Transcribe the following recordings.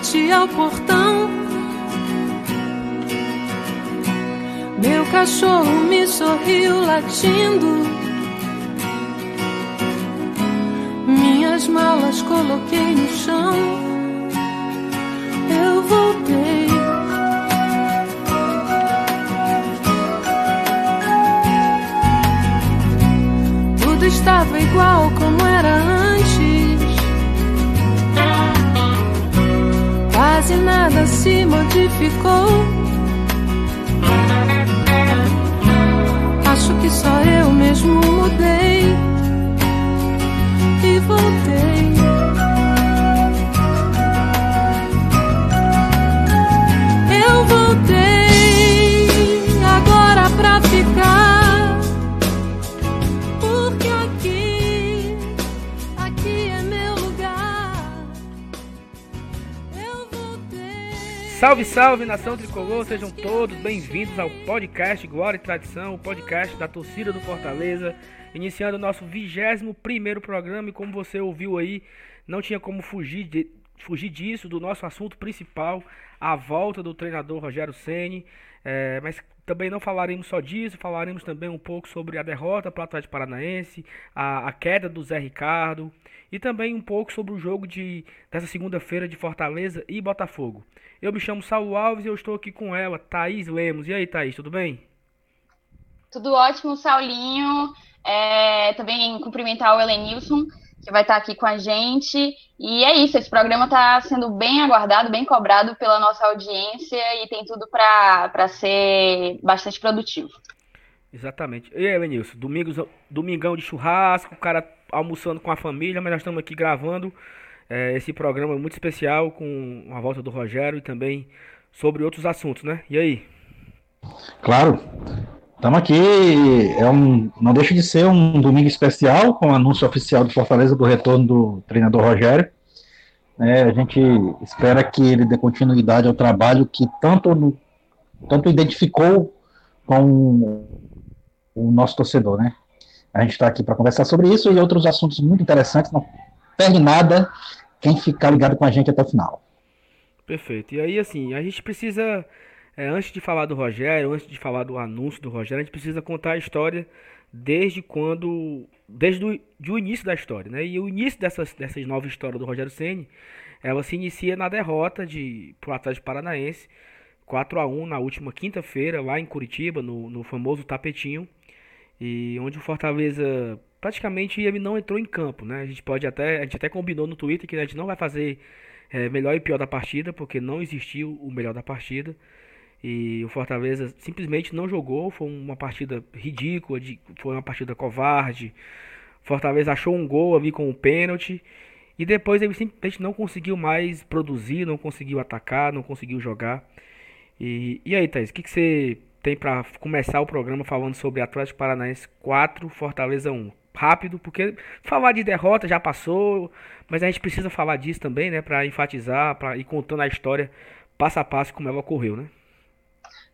frente ao portão. Meu cachorro me sorriu latindo. Minhas malas coloquei no chão. Eu voltei. Tudo estava igual como era antes. Quase nada se modificou. Acho que só eu mesmo mudei e voltei. Salve, salve, nação tricolor, sejam todos bem-vindos ao podcast Glória e Tradição, o podcast da torcida do Fortaleza, iniciando o nosso 21 primeiro programa e como você ouviu aí, não tinha como fugir, de- fugir disso, do nosso assunto principal, a volta do treinador Rogério Ceni, é, mas também não falaremos só disso, falaremos também um pouco sobre a derrota para o Atlético Paranaense, a, a queda do Zé Ricardo e também um pouco sobre o jogo de, dessa segunda-feira de Fortaleza e Botafogo. Eu me chamo Saulo Alves e eu estou aqui com ela, Thaís Lemos. E aí, Thaís, tudo bem? Tudo ótimo, Saulinho. É, também cumprimentar o Elenilson, que vai estar aqui com a gente. E é isso, esse programa está sendo bem aguardado, bem cobrado pela nossa audiência e tem tudo para ser bastante produtivo. Exatamente. E aí, Lenilson, domingos, domingão de churrasco, o cara almoçando com a família, mas nós estamos aqui gravando é, esse programa muito especial com a volta do Rogério e também sobre outros assuntos, né? E aí? Claro, estamos aqui. É um, não deixa de ser um domingo especial com o anúncio oficial do Fortaleza do retorno do treinador Rogério. É, a gente espera que ele dê continuidade ao trabalho que tanto, tanto identificou com o nosso torcedor, né? A gente está aqui para conversar sobre isso e outros assuntos muito interessantes. Não perde nada quem ficar ligado com a gente até o final. Perfeito. E aí, assim, a gente precisa, é, antes de falar do Rogério, antes de falar do anúncio do Rogério, a gente precisa contar a história desde quando, desde o de início da história, né? E o início dessas, dessas nova história do Rogério Ceni, ela se inicia na derrota de pro Atlético Paranaense, 4 a 1 na última quinta-feira lá em Curitiba, no, no famoso tapetinho, e onde o Fortaleza praticamente ele não entrou em campo, né? A gente pode até, a gente até combinou no Twitter que a gente não vai fazer é, melhor e pior da partida, porque não existiu o melhor da partida. E o Fortaleza simplesmente não jogou, foi uma partida ridícula, de- foi uma partida covarde. Fortaleza achou um gol ali com o pênalti e depois ele simplesmente não conseguiu mais produzir, não conseguiu atacar, não conseguiu jogar. E, e aí, Thaís, o que, que você tem para começar o programa falando sobre Atlético Paranaense 4, Fortaleza 1? Rápido, porque falar de derrota já passou, mas a gente precisa falar disso também, né, para enfatizar, para ir contando a história passo a passo como ela ocorreu, né?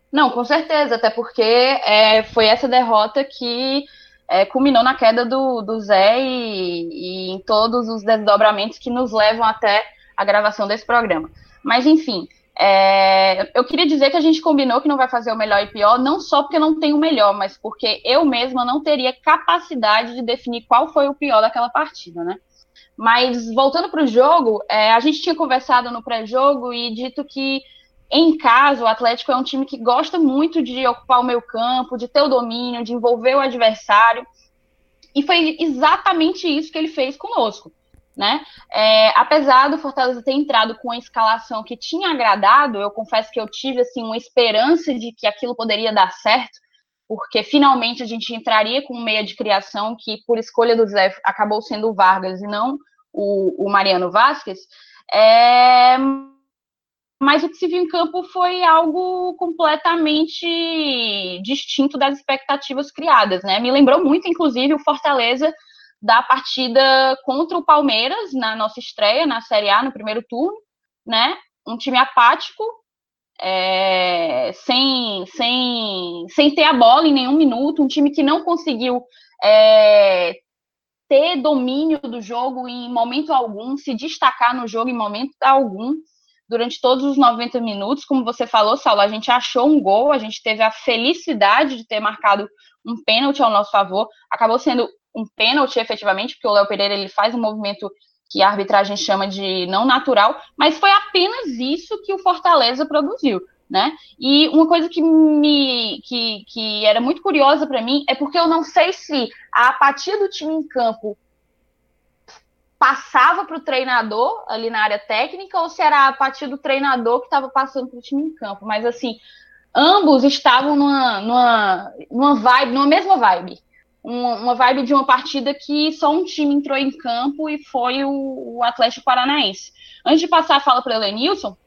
Não, com certeza, até porque é, foi essa derrota que é, culminou na queda do, do Zé e, e em todos os desdobramentos que nos levam até a gravação desse programa. Mas, enfim, é, eu queria dizer que a gente combinou que não vai fazer o melhor e pior, não só porque não tem o melhor, mas porque eu mesma não teria capacidade de definir qual foi o pior daquela partida, né? Mas voltando para o jogo, é, a gente tinha conversado no pré-jogo e dito que em casa, o Atlético é um time que gosta muito de ocupar o meio campo, de ter o domínio, de envolver o adversário. E foi exatamente isso que ele fez conosco. Né? É, apesar do Fortaleza ter entrado com a escalação que tinha agradado, eu confesso que eu tive assim, uma esperança de que aquilo poderia dar certo, porque finalmente a gente entraria com um meia de criação que, por escolha do Zé, acabou sendo o Vargas e não o, o Mariano Vasquez. É, mas o que se viu em campo foi algo completamente distinto das expectativas criadas, né? Me lembrou muito, inclusive, o Fortaleza da partida contra o Palmeiras na nossa estreia na Série A no primeiro turno, né? Um time apático, é, sem, sem, sem ter a bola em nenhum minuto, um time que não conseguiu é, ter domínio do jogo em momento algum, se destacar no jogo em momento algum durante todos os 90 minutos. Como você falou, Saulo, a gente achou um gol, a gente teve a felicidade de ter marcado um pênalti ao nosso favor. Acabou sendo um pênalti, efetivamente, porque o Léo Pereira ele faz um movimento que a arbitragem chama de não natural, mas foi apenas isso que o Fortaleza produziu. Né? E uma coisa que me que, que era muito curiosa para mim é porque eu não sei se a apatia do time em campo passava para o treinador ali na área técnica ou se era a partir do treinador que estava passando para o time em campo. Mas assim, ambos estavam numa, numa, numa vibe, numa mesma vibe. Uma, vibe de uma partida que só um time entrou em campo e foi o, o Atlético Paranaense. Antes de passar a fala para o Elenilson,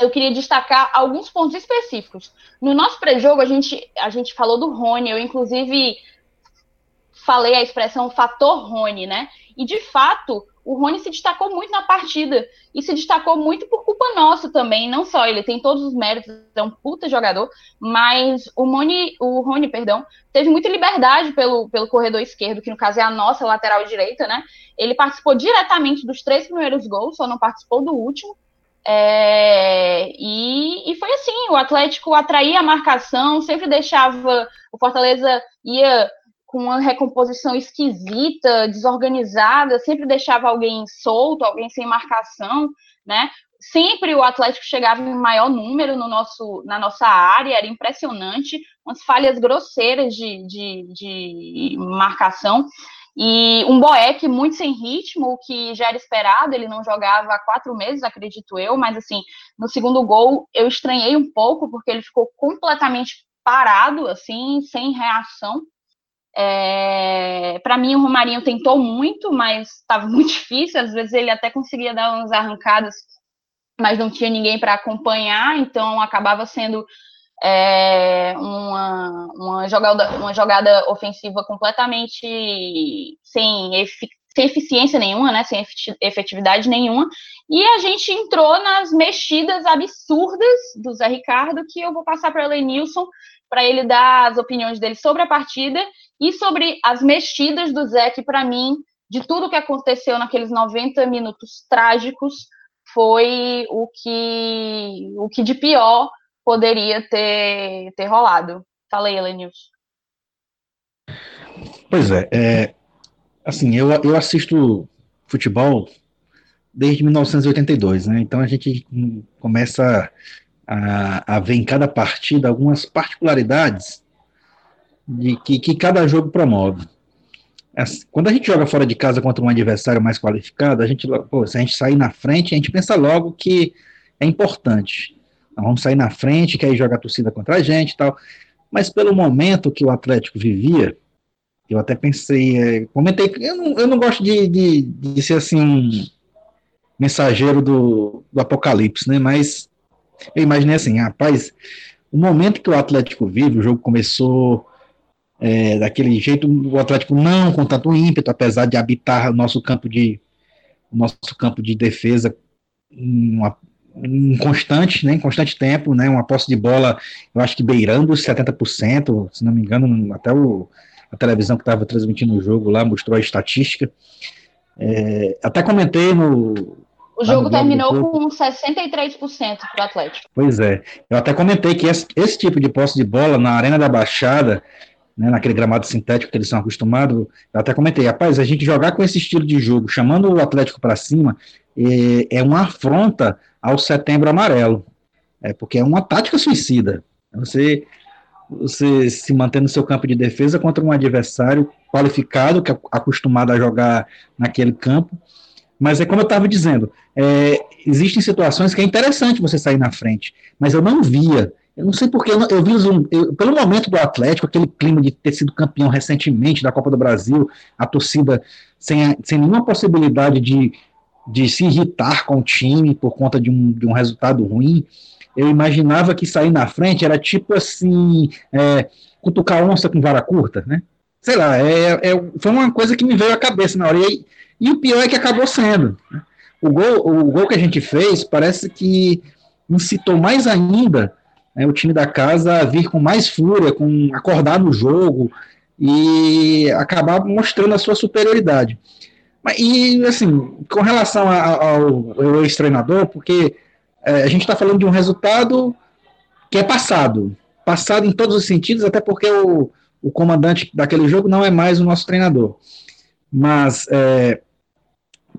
eu queria destacar alguns pontos específicos. No nosso pré-jogo, a gente, a gente falou do Rony, eu inclusive falei a expressão fator Rony, né? E de fato, o Rony se destacou muito na partida e se destacou muito por culpa nossa também, não só ele tem todos os méritos, é um puta jogador, mas o Rony, o Rony, perdão, teve muita liberdade pelo, pelo corredor esquerdo, que no caso é a nossa lateral direita, né? Ele participou diretamente dos três primeiros gols, só não participou do último. É, e, e foi assim, o Atlético atraía a marcação, sempre deixava o Fortaleza ia com uma recomposição esquisita, desorganizada, sempre deixava alguém solto, alguém sem marcação, né? Sempre o Atlético chegava em maior número no nosso, na nossa área, era impressionante, umas falhas grosseiras de, de, de marcação. E um Boeck muito sem ritmo, o que já era esperado, ele não jogava há quatro meses, acredito eu, mas assim, no segundo gol eu estranhei um pouco, porque ele ficou completamente parado, assim, sem reação. É, para mim, o Romarinho tentou muito, mas estava muito difícil. Às vezes ele até conseguia dar umas arrancadas, mas não tinha ninguém para acompanhar, então acabava sendo é, uma, uma, jogada, uma jogada ofensiva completamente sem, efic sem eficiência nenhuma, né, sem efetividade nenhuma. E a gente entrou nas mexidas absurdas do Zé Ricardo, que eu vou passar para o Lenilson para ele dar as opiniões dele sobre a partida e sobre as mexidas do Zé, que para mim, de tudo que aconteceu naqueles 90 minutos trágicos, foi o que, o que de pior poderia ter, ter rolado. Fala aí. Pois é, é, assim, eu, eu assisto futebol desde 1982, né? Então a gente começa a, a ver em cada partida algumas particularidades de que, que cada jogo promove. Quando a gente joga fora de casa contra um adversário mais qualificado, a gente, pô, se a gente sair na frente, a gente pensa logo que é importante. Vamos sair na frente, que aí joga a torcida contra a gente e tal. Mas pelo momento que o Atlético vivia, eu até pensei, é, comentei, eu não, eu não gosto de, de, de ser assim um mensageiro do, do apocalipse, né? Mas eu imaginei assim, rapaz, o momento que o Atlético vive, o jogo começou é, daquele jeito, o Atlético não com tanto ímpeto, apesar de habitar o nosso campo de nosso campo de defesa uma, um constante, né, em constante tempo, né, uma posse de bola, eu acho que beirando os 70%, se não me engano, até o, a televisão que estava transmitindo o jogo lá mostrou a estatística. É, até comentei no, o jogo terminou com 63% para o Atlético. Pois é. Eu até comentei que esse, esse, tipo de posse de bola na Arena da Baixada, né, naquele gramado sintético que eles são acostumados, eu até comentei, rapaz, a gente jogar com esse estilo de jogo, chamando o Atlético para cima, é, é uma afronta ao setembro amarelo. É porque é uma tática suicida. Você, você se manter no seu campo de defesa contra um adversário qualificado, que é acostumado a jogar naquele campo, mas é como eu estava dizendo, é, existem situações que é interessante você sair na frente, mas eu não via. Eu não sei porque, eu, eu vi eu, pelo momento do Atlético, aquele clima de ter sido campeão recentemente da Copa do Brasil, a torcida sem, sem nenhuma possibilidade de, de se irritar com o time por conta de um, de um resultado ruim. Eu imaginava que sair na frente era tipo assim, é, cutucar onça com vara curta, né? Sei lá, é, é, foi uma coisa que me veio à cabeça na hora. E e o pior é que acabou sendo. Né? O gol, o gol que a gente fez parece que incitou mais ainda né, o time da casa a vir com mais fúria, com acordar no jogo e acabar mostrando a sua superioridade. E assim, com relação ao, ao ex-treinador, porque é, a gente está falando de um resultado que é passado. Passado em todos os sentidos, até porque o, o comandante daquele jogo não é mais o nosso treinador. Mas é,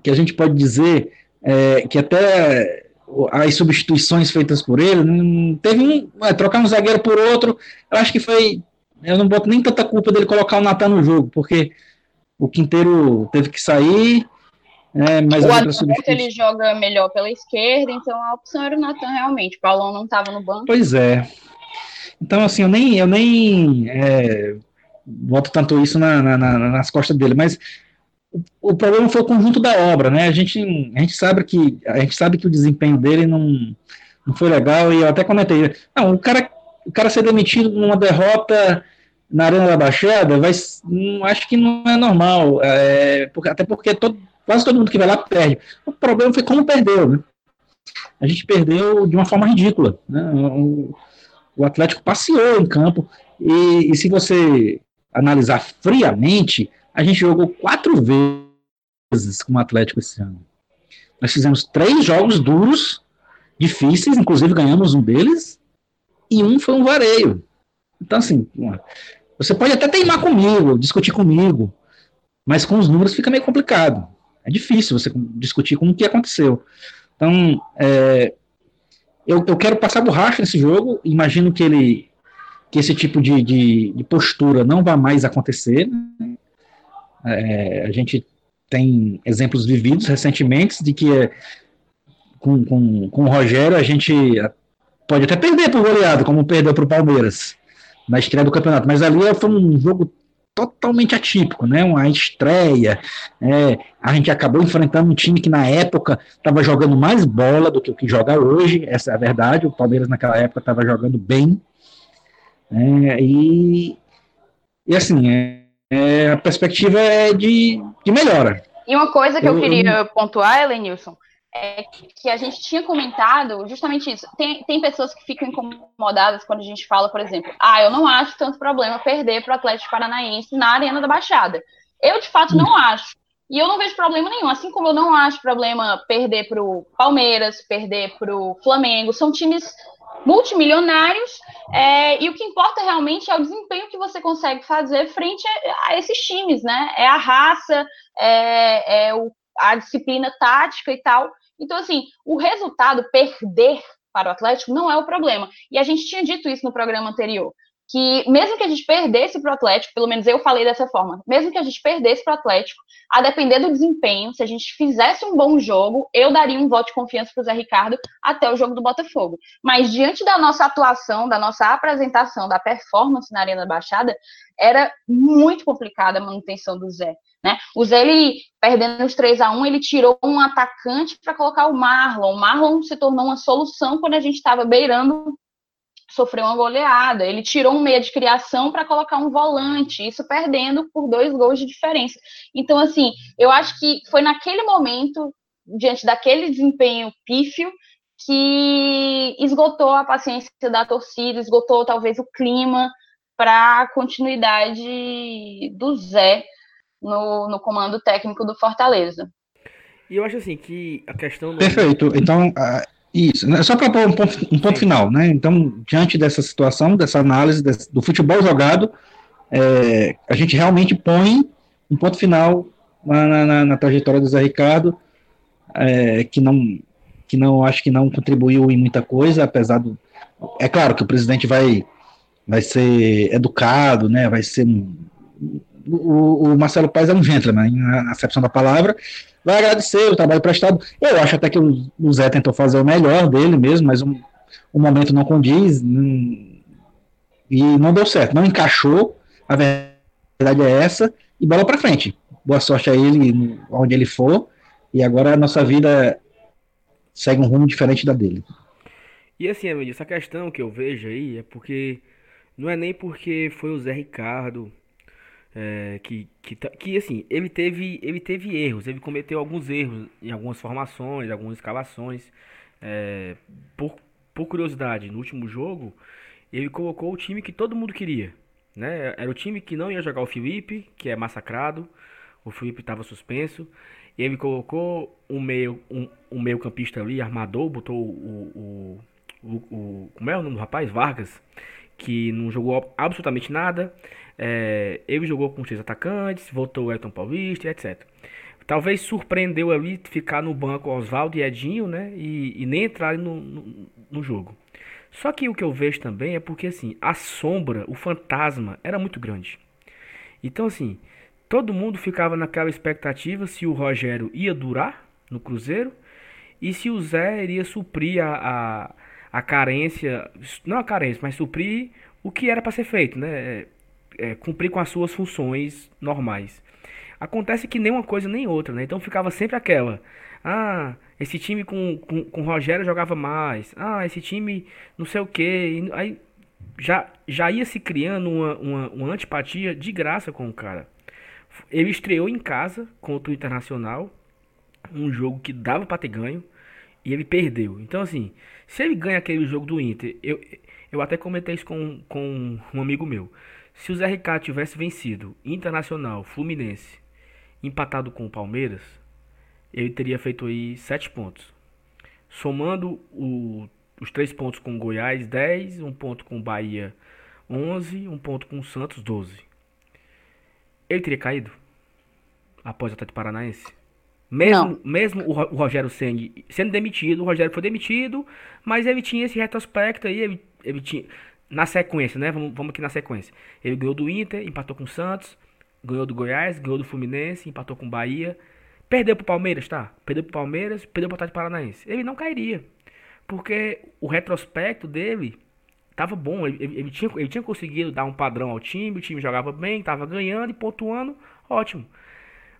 que a gente pode dizer é, que até as substituições feitas por ele, teve um, é, trocar um zagueiro por outro, eu acho que foi, eu não boto nem tanta culpa dele colocar o Natan no jogo, porque o Quinteiro teve que sair, é, mas o substituições... ele joga melhor pela esquerda, então a opção era o Natan realmente. O Paulão não estava no banco. Pois é. Então, assim, eu nem, eu nem é, boto tanto isso na, na, na, nas costas dele, mas o, o problema foi o conjunto da obra, né? A gente, a gente sabe que a gente sabe que o desempenho dele não, não foi legal e eu até comentei, não, o cara, o cara ser demitido numa derrota na Arena da Baixada, vai, não, acho que não é normal, é, porque, até porque todo, quase todo mundo que vai lá perde. O problema foi como perdeu, né? A gente perdeu de uma forma ridícula, né? O, o Atlético passeou em campo e, e se você analisar friamente, a gente jogou quatro vezes com o Atlético esse ano. Nós fizemos três jogos duros, difíceis, inclusive ganhamos um deles, e um foi um vareio. Então, assim, você pode até teimar comigo, discutir comigo, mas com os números fica meio complicado. É difícil você discutir com o que aconteceu. Então, é, eu, eu quero passar borracha nesse jogo, imagino que ele que esse tipo de, de, de postura não vai mais acontecer. Né? É, a gente tem exemplos vividos recentemente de que é, com, com, com o Rogério a gente pode até perder por goleado, como perdeu para o Palmeiras na estreia do campeonato, mas ali foi um jogo totalmente atípico, né? Uma estreia. É, a gente acabou enfrentando um time que na época estava jogando mais bola do que o que joga hoje. Essa é a verdade. O Palmeiras naquela época estava jogando bem. É, e, e assim, é, é, a perspectiva é de, de melhora. E uma coisa que eu, Eu- queria pontuar, Elenilson, é que a gente tinha comentado justamente isso. Tem, tem pessoas que ficam incomodadas quando a gente fala, por exemplo, ah, eu não acho tanto problema perder para o Atlético Paranaense na Arena da Baixada. Eu, de fato, não acho. E eu não vejo problema nenhum. Assim como eu não acho problema perder para o Palmeiras, perder para o Flamengo. São times multimilionários é, e o que importa realmente é o desempenho que você consegue fazer frente a, a esses times, né? É a raça, é, é o, a disciplina tática e tal. Então, assim, o resultado, perder para o Atlético, não é o problema. E a gente tinha dito isso no programa anterior. Que mesmo que a gente perdesse para o Atlético, pelo menos eu falei dessa forma, mesmo que a gente perdesse para o Atlético, a depender do desempenho, se a gente fizesse um bom jogo, eu daria um voto de confiança para o Zé Ricardo até o jogo do Botafogo. Mas diante da nossa atuação, da nossa apresentação, da performance na Arena Baixada, era muito complicada a manutenção do Zé. Né? O Zé, ele, perdendo os 3 a 1 ele tirou um atacante para colocar o Marlon. O Marlon se tornou uma solução quando a gente estava beirando sofrer uma goleada. Ele tirou um meia de criação para colocar um volante, isso perdendo por dois gols de diferença. Então, assim, eu acho que foi naquele momento, diante daquele desempenho pífio, que esgotou a paciência da torcida, esgotou talvez o clima para a continuidade do Zé no, no comando técnico do Fortaleza. E eu acho assim que a questão não Perfeito. Então, isso. né, Só para pôr um ponto, um ponto final, né? Então, diante dessa situação, dessa análise desse- do futebol jogado, é, a gente realmente põe um ponto final na, na- na- trajetória do Zé Ricardo, é, que não que não acho que não contribuiu em muita coisa, apesar do é claro que o presidente vai vai ser educado, né? Vai ser um- o, o Marcelo Paes é um gentleman, na acepção da palavra, vai agradecer o trabalho prestado. Eu acho até que o, o Zé tentou fazer o melhor dele mesmo, mas o momento não condiz não- e não deu certo, não encaixou. A verdade é essa e bola para frente. Boa sorte a ele onde ele for e agora a nossa vida segue um rumo diferente da dele. E assim, Emily, essa questão que eu vejo aí é porque não é nem porque foi o Zé Ricardo é, que, que, tá- que assim, ele teve, ele teve erros, ele cometeu alguns erros em algumas formações, algumas escalações. É, por, por curiosidade, no último jogo, ele colocou o time que todo mundo queria. Né? Era o time que não ia jogar o Felipe, que é massacrado. O Felipe estava suspenso. Ele colocou um meio, um, um meio campista ali, armador, botou o, o, o, o, Como é o nome do rapaz? Vargas, que não jogou absolutamente nada. É, ele jogou com seis atacantes, voltou o Elton Paulista, etc. Talvez surpreendeu ali ficar no banco Oswaldo e Edinho, né? E, e nem entrar no, no, no jogo. Só que o que eu vejo também é porque assim, a sombra, o fantasma era muito grande. Então assim, todo mundo ficava naquela expectativa se o Rogério ia durar no Cruzeiro e se o Zé iria suprir a, a, a carência, não a carência, mas suprir o que era para ser feito, né? É, cumprir com as suas funções normais. Acontece que nem uma coisa nem outra, né? Então ficava sempre aquela. Ah, esse time com, com, com o Rogério jogava mais. Ah, esse time não sei o que. Aí já, já ia se criando uma, uma, uma antipatia de graça com o cara. Ele estreou em casa contra o Internacional, um jogo que dava para ter ganho, e ele perdeu. Então, assim, se ele ganha aquele jogo do Inter, eu, eu até comentei isso com, com um amigo meu. Se o Zé Ricardo tivesse vencido Internacional, Fluminense, empatado com o Palmeiras, ele teria feito aí 7 pontos. Somando o, os 3 pontos com Goiás, 10, um ponto com o Bahia, 11, um ponto com o Santos, 12. Ele teria caído após o Atlético Paranaense? Mesmo, mesmo o Rogério sendo, sendo demitido, o Rogério foi demitido, mas ele tinha esse retrospecto aí, ele, ele tinha. Na sequência, né? Vamos, vamos aqui na sequência. Ele ganhou do Inter, empatou com o Santos, ganhou do Goiás, ganhou do Fluminense, empatou com o Bahia. Perdeu pro Palmeiras, tá? Perdeu pro Palmeiras, perdeu pro Atlético Paranaense. Ele não cairia. Porque o retrospecto dele tava bom. Ele, ele, ele, tinha, ele tinha conseguido dar um padrão ao time, o time jogava bem, tava ganhando e pontuando, ótimo.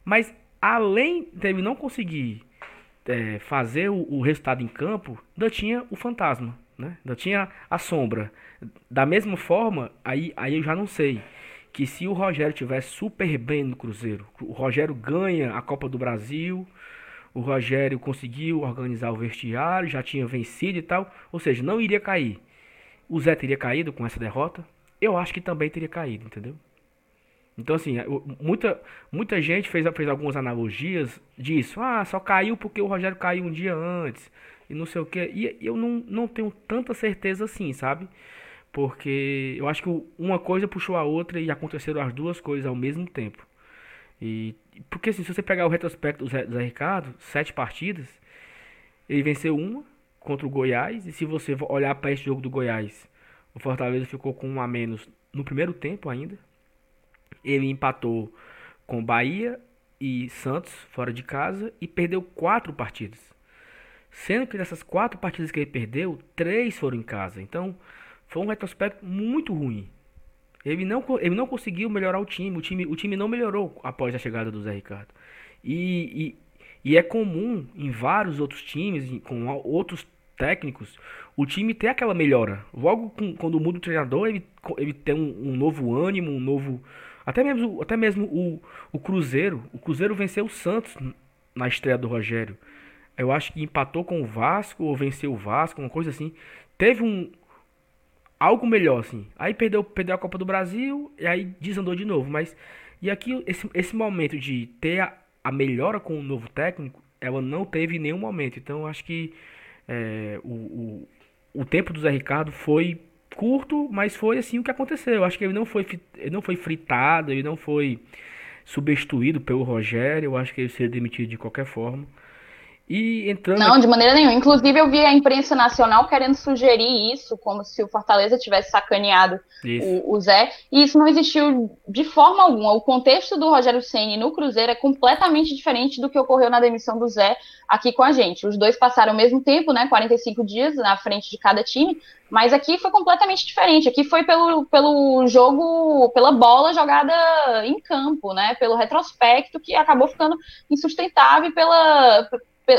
Mas além dele não conseguir é, fazer o, o, resultado em campo, ainda tinha o fantasma, né? Ainda tinha a sombra. Da mesma forma, aí, aí eu já não sei que se o Rogério tivesse super bem no Cruzeiro, o Rogério ganha a Copa do Brasil, o Rogério conseguiu organizar o vestiário, já tinha vencido e tal, ou seja, não iria cair. O Zé teria caído com essa derrota? Eu acho que também teria caído, entendeu? Então, assim, muita, muita gente fez, fez algumas analogias disso. Ah, só caiu porque o Rogério caiu um dia antes. E não sei o que. E eu não, não tenho tanta certeza assim, sabe? Porque eu acho que uma coisa puxou a outra e aconteceram as duas coisas ao mesmo tempo. E porque assim, se você pegar o retrospecto do Zé, do Zé Ricardo, sete partidas, ele venceu uma contra o Goiás. E se você olhar para esse jogo do Goiás, o Fortaleza ficou com um a menos no primeiro tempo ainda. Ele empatou com Bahia e Santos fora de casa e perdeu quatro partidas. Sendo que dessas quatro partidas que ele perdeu, três foram em casa. Então, foi um retrospecto muito ruim. Ele não, ele não conseguiu melhorar o time. O time, o time não melhorou após a chegada do Zé Ricardo. E, e, e é comum em vários outros times, com outros técnicos, o time ter aquela melhora. Logo com, quando muda o treinador, ele, ele tem um, um, novo ânimo, um novo. Até mesmo, até mesmo o, o Cruzeiro. O Cruzeiro venceu o Santos na estreia do Rogério. Eu acho que empatou com o Vasco ou venceu o Vasco, uma coisa assim. Teve um, algo melhor, assim. Aí perdeu, perdeu a Copa do Brasil e aí desandou de novo. Mas e aqui esse, esse momento de ter a, a melhora com o novo técnico, ela não teve em nenhum momento. Então acho que é, o, o, o tempo do Zé Ricardo foi curto, mas foi assim o que aconteceu. Eu acho que ele não foi, ele não foi fritado, ele não foi substituído pelo Rogério. Eu acho que ele seria demitido de qualquer forma. E entrando. Não, de maneira nenhuma. Inclusive, eu vi a imprensa nacional querendo sugerir isso, como se o Fortaleza tivesse sacaneado o, o, Zé. E isso não existiu de forma alguma. O contexto do Rogério Ceni no Cruzeiro é completamente diferente do que ocorreu na demissão do Zé aqui com a gente. Os dois passaram o mesmo tempo, né? 45 dias na frente de cada time. Mas aqui foi completamente diferente. Aqui foi pelo, pelo jogo, pela bola jogada em campo, né? Pelo retrospecto que acabou ficando insustentável pela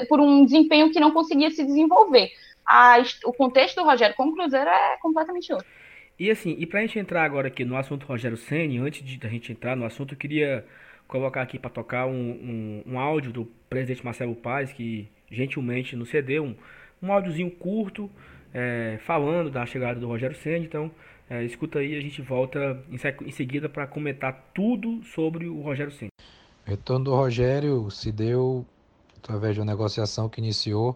por um desempenho que não conseguia se desenvolver. A, o contexto do Rogério com o Cruzeiro é completamente outro. E assim, e pra gente entrar agora aqui no assunto Rogério Senni, antes de a gente entrar no assunto, eu queria colocar aqui para tocar um, um, um, áudio do presidente Marcelo Paz, que gentilmente nos cedeu um, um áudiozinho curto, é, falando da chegada do Rogério Senni. Então, é, escuta aí, a gente volta em, em seguida para comentar tudo sobre o Rogério Senni. O retorno do Rogério se deu através de uma negociação que iniciou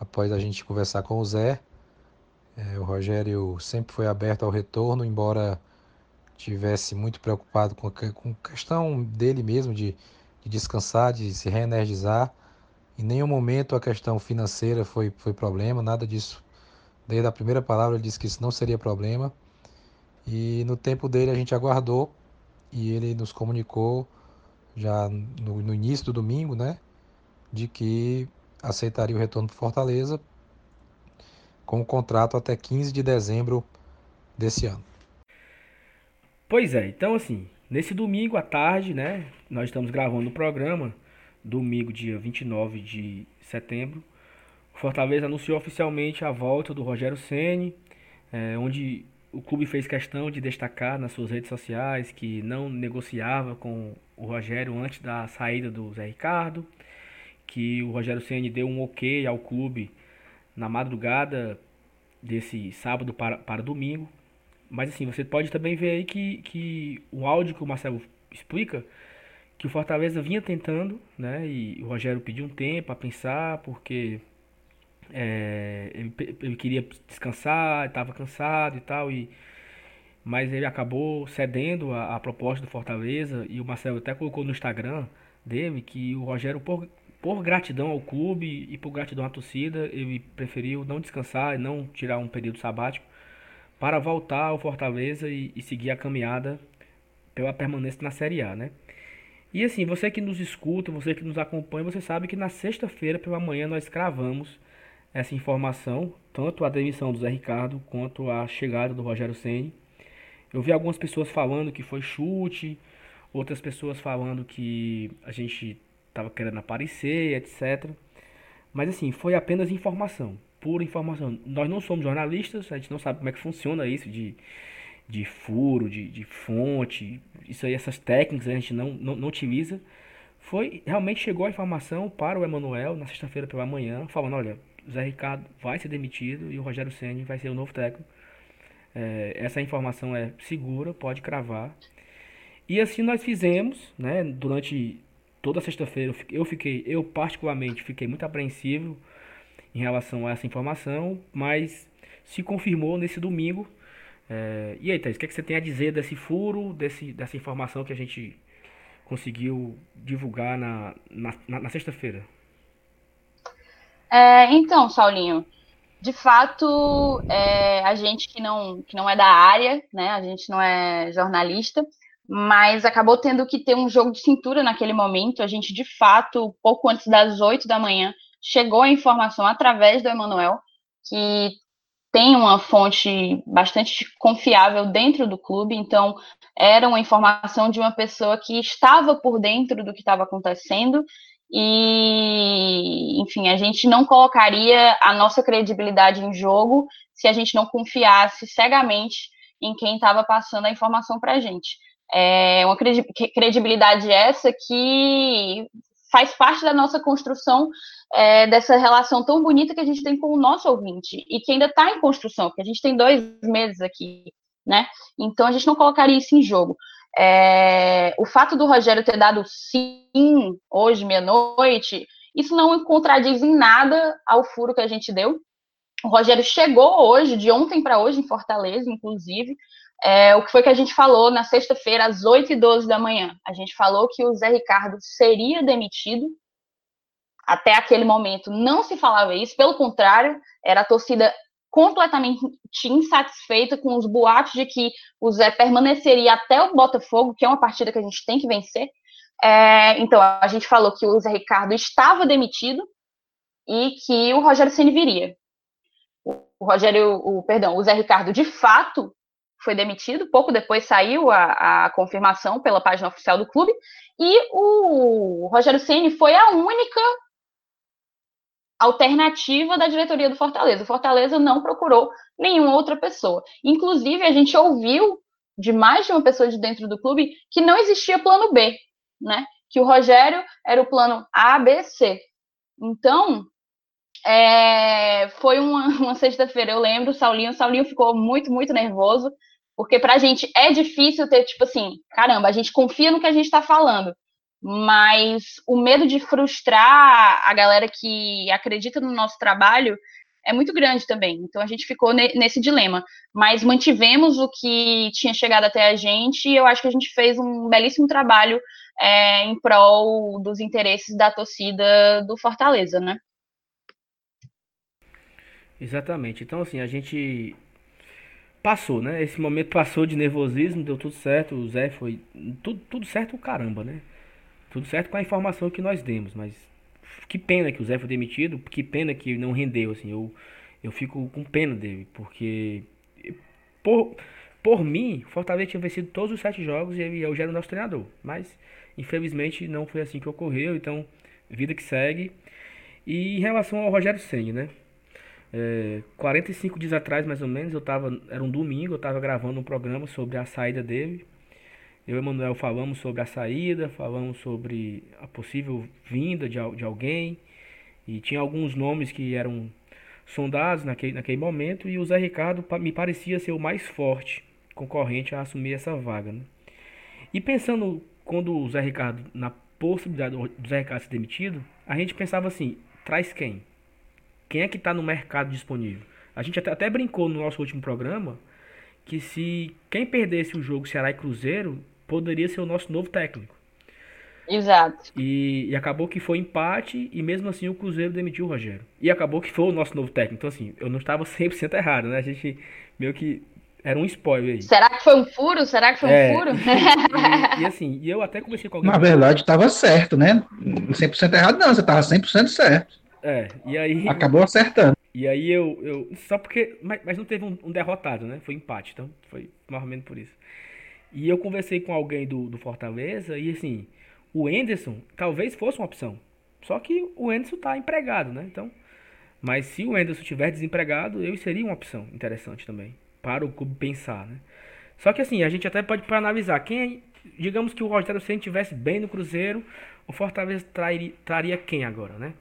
após a gente conversar com o Zé. É, o Rogério sempre foi aberto ao retorno, embora tivesse muito preocupado com a, com questão dele mesmo de, de descansar, de se reenergizar. Em nenhum momento a questão financeira foi, foi problema, nada disso. Desde a primeira palavra ele disse que isso não seria problema. E no tempo dele a gente aguardou e ele nos comunicou já no, no início do domingo, né, de que aceitaria o retorno para Fortaleza com o contrato até 15 de dezembro desse ano. Pois é, então assim, nesse domingo à tarde, né, nós estamos gravando o programa, domingo, dia 29 de setembro. O Fortaleza anunciou oficialmente a volta do Rogério Ceni, é, onde o clube fez questão de destacar nas suas redes sociais que não negociava com o Rogério antes da saída do Zé Ricardo, que o Rogério Ceni deu um ok ao clube na madrugada desse sábado para, para domingo. Mas assim, você pode também ver aí que, que o áudio que o Marcelo explica, que o Fortaleza vinha tentando, né? E o Rogério pediu um tempo para pensar, porque é, ele, ele, queria descansar, estava cansado e tal, e, mas ele acabou cedendo a, a, proposta do Fortaleza e o Marcelo até colocou no Instagram dele que o Rogério, por, por gratidão ao clube e por gratidão à torcida, ele preferiu não descansar e não tirar um período sabático para voltar ao Fortaleza e, e seguir a caminhada pela permanência na Série A, né? E assim, você que nos escuta, você que nos acompanha, você sabe que na sexta-feira pela manhã nós cravamos essa informação, tanto a demissão do Zé Ricardo quanto a chegada do Rogério Ceni. Eu vi algumas pessoas falando que foi chute, outras pessoas falando que a gente estava querendo aparecer, etc. Mas assim, foi apenas informação, pura informação. Nós não somos jornalistas, a gente não sabe como é que funciona isso de, de furo, de, de fonte, isso aí, essas técnicas a gente não, não, não utiliza. Foi, realmente chegou a informação para o Emanuel na sexta-feira pela manhã, falando, olha, Zé Ricardo vai ser demitido e o Rogério Ceni vai ser o novo técnico. É, essa informação é segura, pode cravar. E assim nós fizemos, né? Durante toda sexta-feira eu fiquei, eu particularmente fiquei muito apreensivo em relação a essa informação, mas se confirmou nesse domingo. É, e aí, Thais, o que, é que você tem a dizer desse furo, desse, dessa informação que a gente conseguiu divulgar na, na, na, na sexta-feira? É, então, Saulinho, de fato, é, a gente que não, que não é da área, né, a gente não é jornalista, mas acabou tendo que ter um jogo de cintura naquele momento. A gente, de fato, pouco antes das oito da manhã, chegou a informação através do Emanuel, que tem uma fonte bastante confiável dentro do clube, então era uma informação de uma pessoa que estava por dentro do que estava acontecendo e, enfim, a gente não colocaria a nossa credibilidade em jogo se a gente não confiasse cegamente em quem estava passando a informação para a gente. É uma credibilidade essa que faz parte da nossa construção é, dessa relação tão bonita que a gente tem com o nosso ouvinte e que ainda está em construção, porque a gente tem dois meses aqui, né? Então a gente não colocaria isso em jogo. É, o fato do Rogério ter dado sim hoje, meia-noite, isso não contradiz em nada ao furo que a gente deu. O Rogério chegou hoje, de ontem para hoje, em Fortaleza, inclusive. É, o que foi que a gente falou na sexta-feira, às 8h12 da manhã? A gente falou que o Zé Ricardo seria demitido. Até aquele momento não se falava isso, pelo contrário, era a torcida completamente insatisfeita com os boatos de que o Zé permaneceria até o Botafogo, que é uma partida que a gente tem que vencer. É, então, a gente falou que o Zé Ricardo estava demitido e que o Rogério Ceni viria. O Rogério, o perdão, o Zé Ricardo de fato foi demitido. Pouco depois saiu a, a confirmação pela página oficial do clube e o Rogério Ceni foi a única alternativa da diretoria do Fortaleza. O Fortaleza não procurou nenhuma outra pessoa. Inclusive, a gente ouviu de mais de uma pessoa de dentro do clube que não existia plano B, né? Que o Rogério era o plano A, B, C. Então, é, foi uma, uma sexta-feira, eu lembro, o Saulinho, o Saulinho ficou muito, muito nervoso, porque pra gente é difícil ter, tipo assim, caramba, a gente confia no que a gente tá falando, mas o medo de frustrar a galera que acredita no nosso trabalho é muito grande também. Então a gente ficou ne nesse dilema, mas mantivemos o que tinha chegado até a gente e eu acho que a gente fez um belíssimo trabalho é, em prol dos interesses da torcida do Fortaleza, né? Exatamente. Então assim, a gente passou, né? Esse momento passou de nervosismo, deu tudo certo, o Zé foi tudo, tudo certo o caramba, né? Tudo certo com a informação que nós demos, mas que pena que o Zé foi demitido, que pena que não rendeu, assim, eu, eu fico com pena dele, porque por, por mim, Fortaleza tinha vencido todos os sete jogos e eu já era o nosso treinador, mas infelizmente não foi assim que ocorreu, então vida que segue. E em relação ao Rogério Senni, né? É, 45 dias atrás, mais ou menos, eu tava, era um domingo, eu estava gravando um programa sobre a saída dele eu e o Emanuel falamos sobre a saída, falamos sobre a possível vinda de, de alguém. E tinha alguns nomes que eram sondados naquele, naquele momento. E o Zé Ricardo me parecia ser o mais forte concorrente a assumir essa vaga. Né? E pensando quando o Zé Ricardo, na possibilidade do Zé Ricardo ser demitido, a gente pensava assim: traz quem? Quem é que está no mercado disponível? A gente até, até brincou no nosso último programa que se quem perdesse o jogo Ceará e Cruzeiro poderia ser o nosso novo técnico. Exato. E, e, acabou que foi empate e mesmo assim o Cruzeiro demitiu o Rogério. E acabou que foi o nosso novo técnico. Então assim, eu não estava 100% errado, né? A gente meio que era um spoiler aí. Será que foi um furo? Será que foi é, um furo? E, e, assim, e eu até conversei com alguém. Na verdade, estava certo, né? 100% errado não, você estava 100% certo. É, e aí. Acabou acertando. E aí eu. eu só porque. Mas, mas não teve um, um derrotado, né? Foi empate, então foi mais ou menos por isso. E eu conversei com alguém do, do Fortaleza e assim, o Enderson talvez fosse uma opção. Só que o Enderson está empregado, né? Então, mas se o Enderson estiver desempregado, eu seria uma opção interessante também para o clube pensar, né? Só que assim, a gente até pode para analisar quem, digamos que o Rogério Ceni tivesse bem no Cruzeiro, o Fortaleza traria, traria quem agora, né?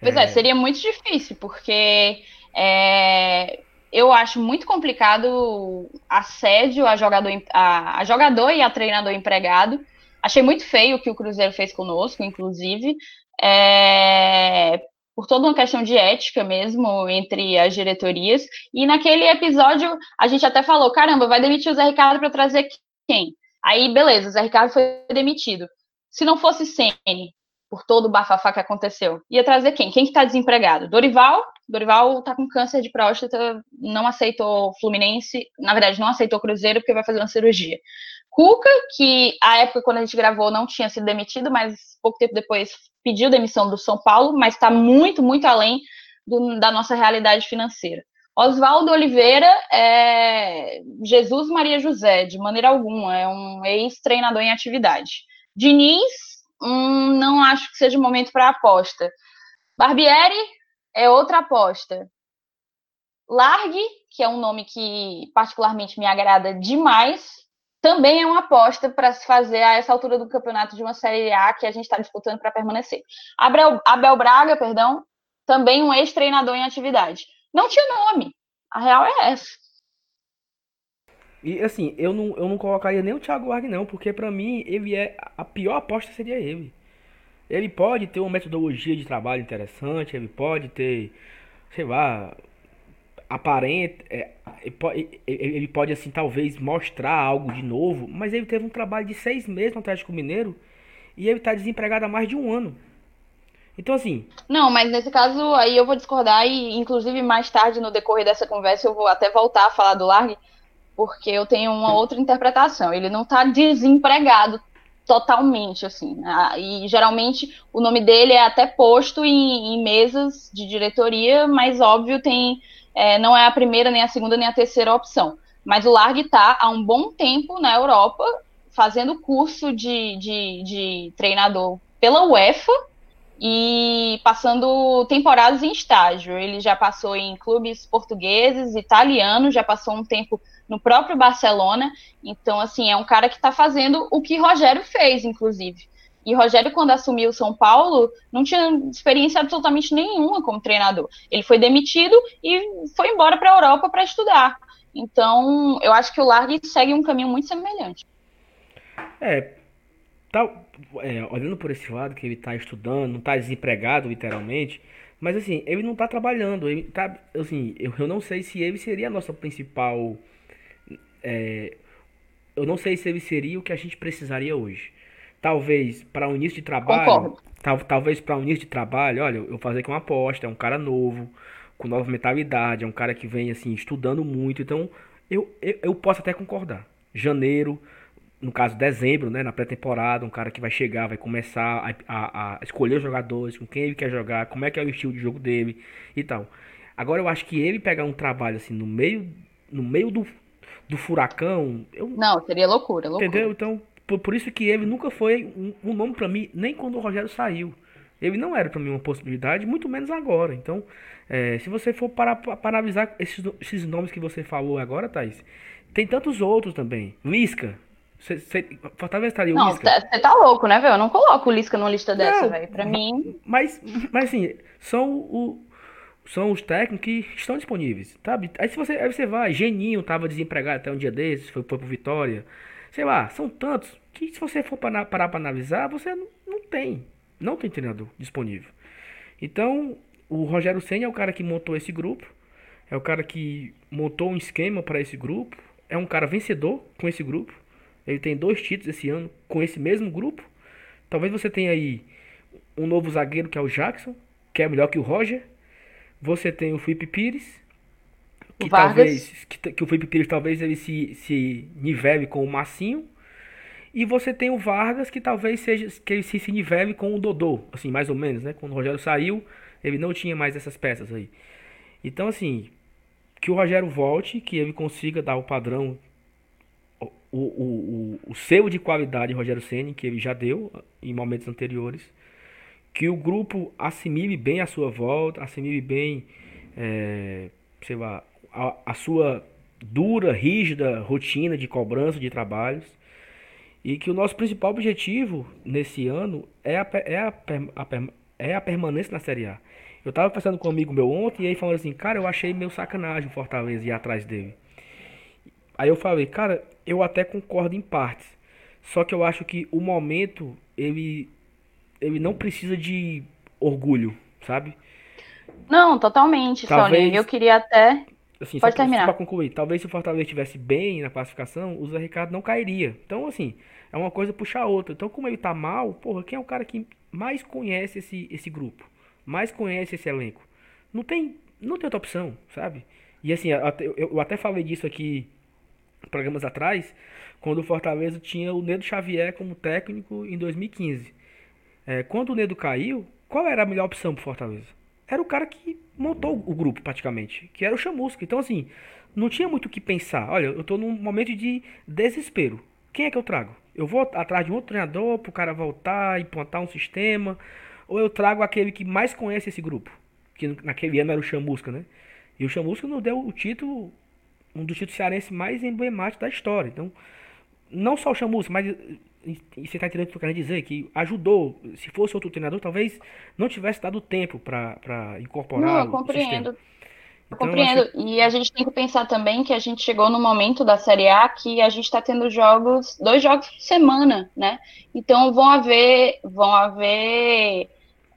Pois é, é seria muito difícil, porque é, eu acho muito complicado assédio a jogador, a, a, jogador e a treinador empregado. Achei muito feio o que o Cruzeiro fez conosco, inclusive, é, por toda uma questão de ética mesmo entre as diretorias. E naquele episódio a gente até falou: caramba, vai demitir o Zé Ricardo para trazer quem? Aí, beleza, o Zé Ricardo foi demitido. Se não fosse Sene, por todo o bafafá que aconteceu. Ia trazer quem? Quem que tá desempregado? Dorival? Dorival tá com câncer de próstata, não aceitou Fluminense, na verdade, não aceitou Cruzeiro porque vai fazer uma cirurgia. Cuca, que a época quando a gente gravou não tinha sido demitido, mas pouco tempo depois pediu demissão do São Paulo, mas está muito, muito além do, da nossa realidade financeira. Oswaldo Oliveira é Jesus Maria José, de maneira alguma, é um ex-treinador em atividade. Diniz hum, não acho que seja o momento para aposta. Barbieri é outra aposta. Largue, que é um nome que particularmente me agrada demais, também é uma aposta para se fazer a essa altura do campeonato de uma Série A que a gente está disputando para permanecer. Abel, Abel Braga, perdão, também um ex-treinador em atividade. Não tinha nome. A real é essa. E assim, eu não, eu não colocaria nem o Thiago Largue não, porque para mim ele é a pior aposta seria ele. Ele pode ter uma metodologia de trabalho interessante, ele pode ter, sei lá, aparente, é, ele pode assim talvez mostrar algo de novo, mas ele teve um trabalho de seis meses no Atlético Mineiro e ele está desempregado há mais de um ano. Então, assim. Não, mas nesse caso aí eu vou discordar e, inclusive, mais tarde no decorrer dessa conversa eu vou até voltar a falar do Largue, porque eu tenho uma outra interpretação. Ele não está desempregado totalmente, assim. Né? E geralmente o nome dele é até posto em, em mesas de diretoria, mas óbvio tem é, não é a primeira, nem a segunda, nem a terceira opção. Mas o Largue está há um bom tempo na Europa fazendo curso de, de, de treinador pela UEFA e passando temporadas em estágio. Ele já passou em clubes portugueses, italianos, já passou um tempo no próprio Barcelona. Então, assim, é um cara que está fazendo o que Rogério fez, inclusive. E Rogério, quando assumiu o São Paulo, não tinha experiência absolutamente nenhuma como treinador. Ele foi demitido e foi embora para a Europa para estudar. Então, eu acho que o Largue segue um caminho muito semelhante. É, tá, é, olhando por esse lado, que ele tá estudando, não tá desempregado, literalmente, mas assim, ele não tá trabalhando, ele tá, assim, eu, eu não sei se ele seria a nossa principal, é, eu não sei se ele seria o que a gente precisaria hoje. Talvez para um início de trabalho, Concordo. tal, talvez para um início de trabalho, olha, eu vou fazer aqui uma aposta, é um cara novo, com nova mentalidade, é um cara que vem assim estudando muito, então eu, eu, eu posso até concordar. Janeiro, no caso dezembro, né, na pré-temporada, um cara que vai chegar, vai começar a, a, a escolher os jogadores, com quem ele quer jogar, como é que é o estilo de jogo dele e tal. Agora eu acho que ele pegar um trabalho assim no meio no meio do, do furacão, eu Não, seria loucura, loucura. Entendeu? Então, por, por isso que ele nunca foi um, um nome pra mim, nem quando o Rogério saiu. Ele não era pra mim uma possibilidade, muito menos agora. Então, é, se você for parar pra para analisar esses, esses nomes que você falou agora, Thaís, tem tantos outros também. Lisca. Fortaleza estaria o Não, Lisca. você tá louco, né, velho? Eu não coloco o Lisca numa lista dessa, velho. Pra mim, Mas, mas assim, são, o, são os técnicos que estão disponíveis, sabe? Aí se você, aí você vai, Geninho tava desempregado até um dia desses, foi, foi pro Vitória. Sei lá, são tantos que se você for parar pra analisar, você não, não tem. Não tem treinador disponível. Então, o Rogério Senna é o cara que montou esse grupo. É o cara que montou um esquema para esse grupo. É um cara vencedor com esse grupo. Ele tem dois títulos esse ano com esse mesmo grupo. Talvez você tenha aí um novo zagueiro que é o Jackson, que é melhor que o Roger. Você tem o Felipe Pires, que Vargas. talvez que, que o Felipe Pires talvez ele se, se nivele com o Massinho. E você tem o Vargas, que talvez seja que ele se, se nivele com o Dodô, assim, mais ou menos, né? Quando o Rogério saiu, ele não tinha mais essas peças aí. Então, assim, que o Rogério volte, que ele consiga dar o padrão, o, o, o, o selo de qualidade Rogério Ceni que ele já deu em momentos anteriores. Que o grupo assimile bem a sua volta, assimile bem, é, sei lá, a, a sua dura, rígida rotina de cobrança de trabalhos. E que o nosso principal objetivo nesse ano é a, é a, a é a permanência na Série A. Eu tava conversando com um amigo meu ontem e aí falando assim, cara, eu achei meio sacanagem o Fortaleza ir atrás dele. Aí eu falei, cara, eu até concordo em partes. Só que eu acho que o momento, ele, ele não precisa de orgulho, sabe? não, totalmente, Talvez- Sônia. Eu queria até. Assim, Pode só terminar. Pra concluir, talvez se o Fortaleza estivesse bem na classificação, o Zé Ricardo não cairia. Então, assim, é uma coisa puxar a outra. Então, como ele tá mal, porra, quem é o cara que mais conhece esse, esse grupo? Mais conhece esse elenco? Não tem, não tem outra opção, sabe? E assim, eu, até- eu- eu até falei disso aqui programas atrás, quando o Fortaleza tinha o Nedo Xavier como técnico em 2015. É, quando o Nedo caiu, qual era a melhor opção pro Fortaleza? Era o cara que montou o grupo, praticamente, que era o Chamusca. Então, assim, não tinha muito o que pensar. Olha, eu tô num momento de desespero. Quem é que eu trago? Eu vou atrás de um outro treinador pro cara voltar, implantar um sistema, ou eu trago aquele que mais conhece esse grupo, que naquele ano era o Chamusca, né? E o Chamusca nos deu o título, um dos títulos cearenses mais emblemáticos da história. Então, não só o Chamusca, mas e- você está entendendo o que eu tô querendo dizer? Que ajudou. Se fosse outro treinador, talvez não tivesse dado tempo para incorporar Não, eu o compreendo. Então, eu compreendo. acho- E a gente tem que pensar também que a gente chegou no momento da Série A que a gente está tendo jogos, dois jogos por semana, né? Então vão haver, vão haver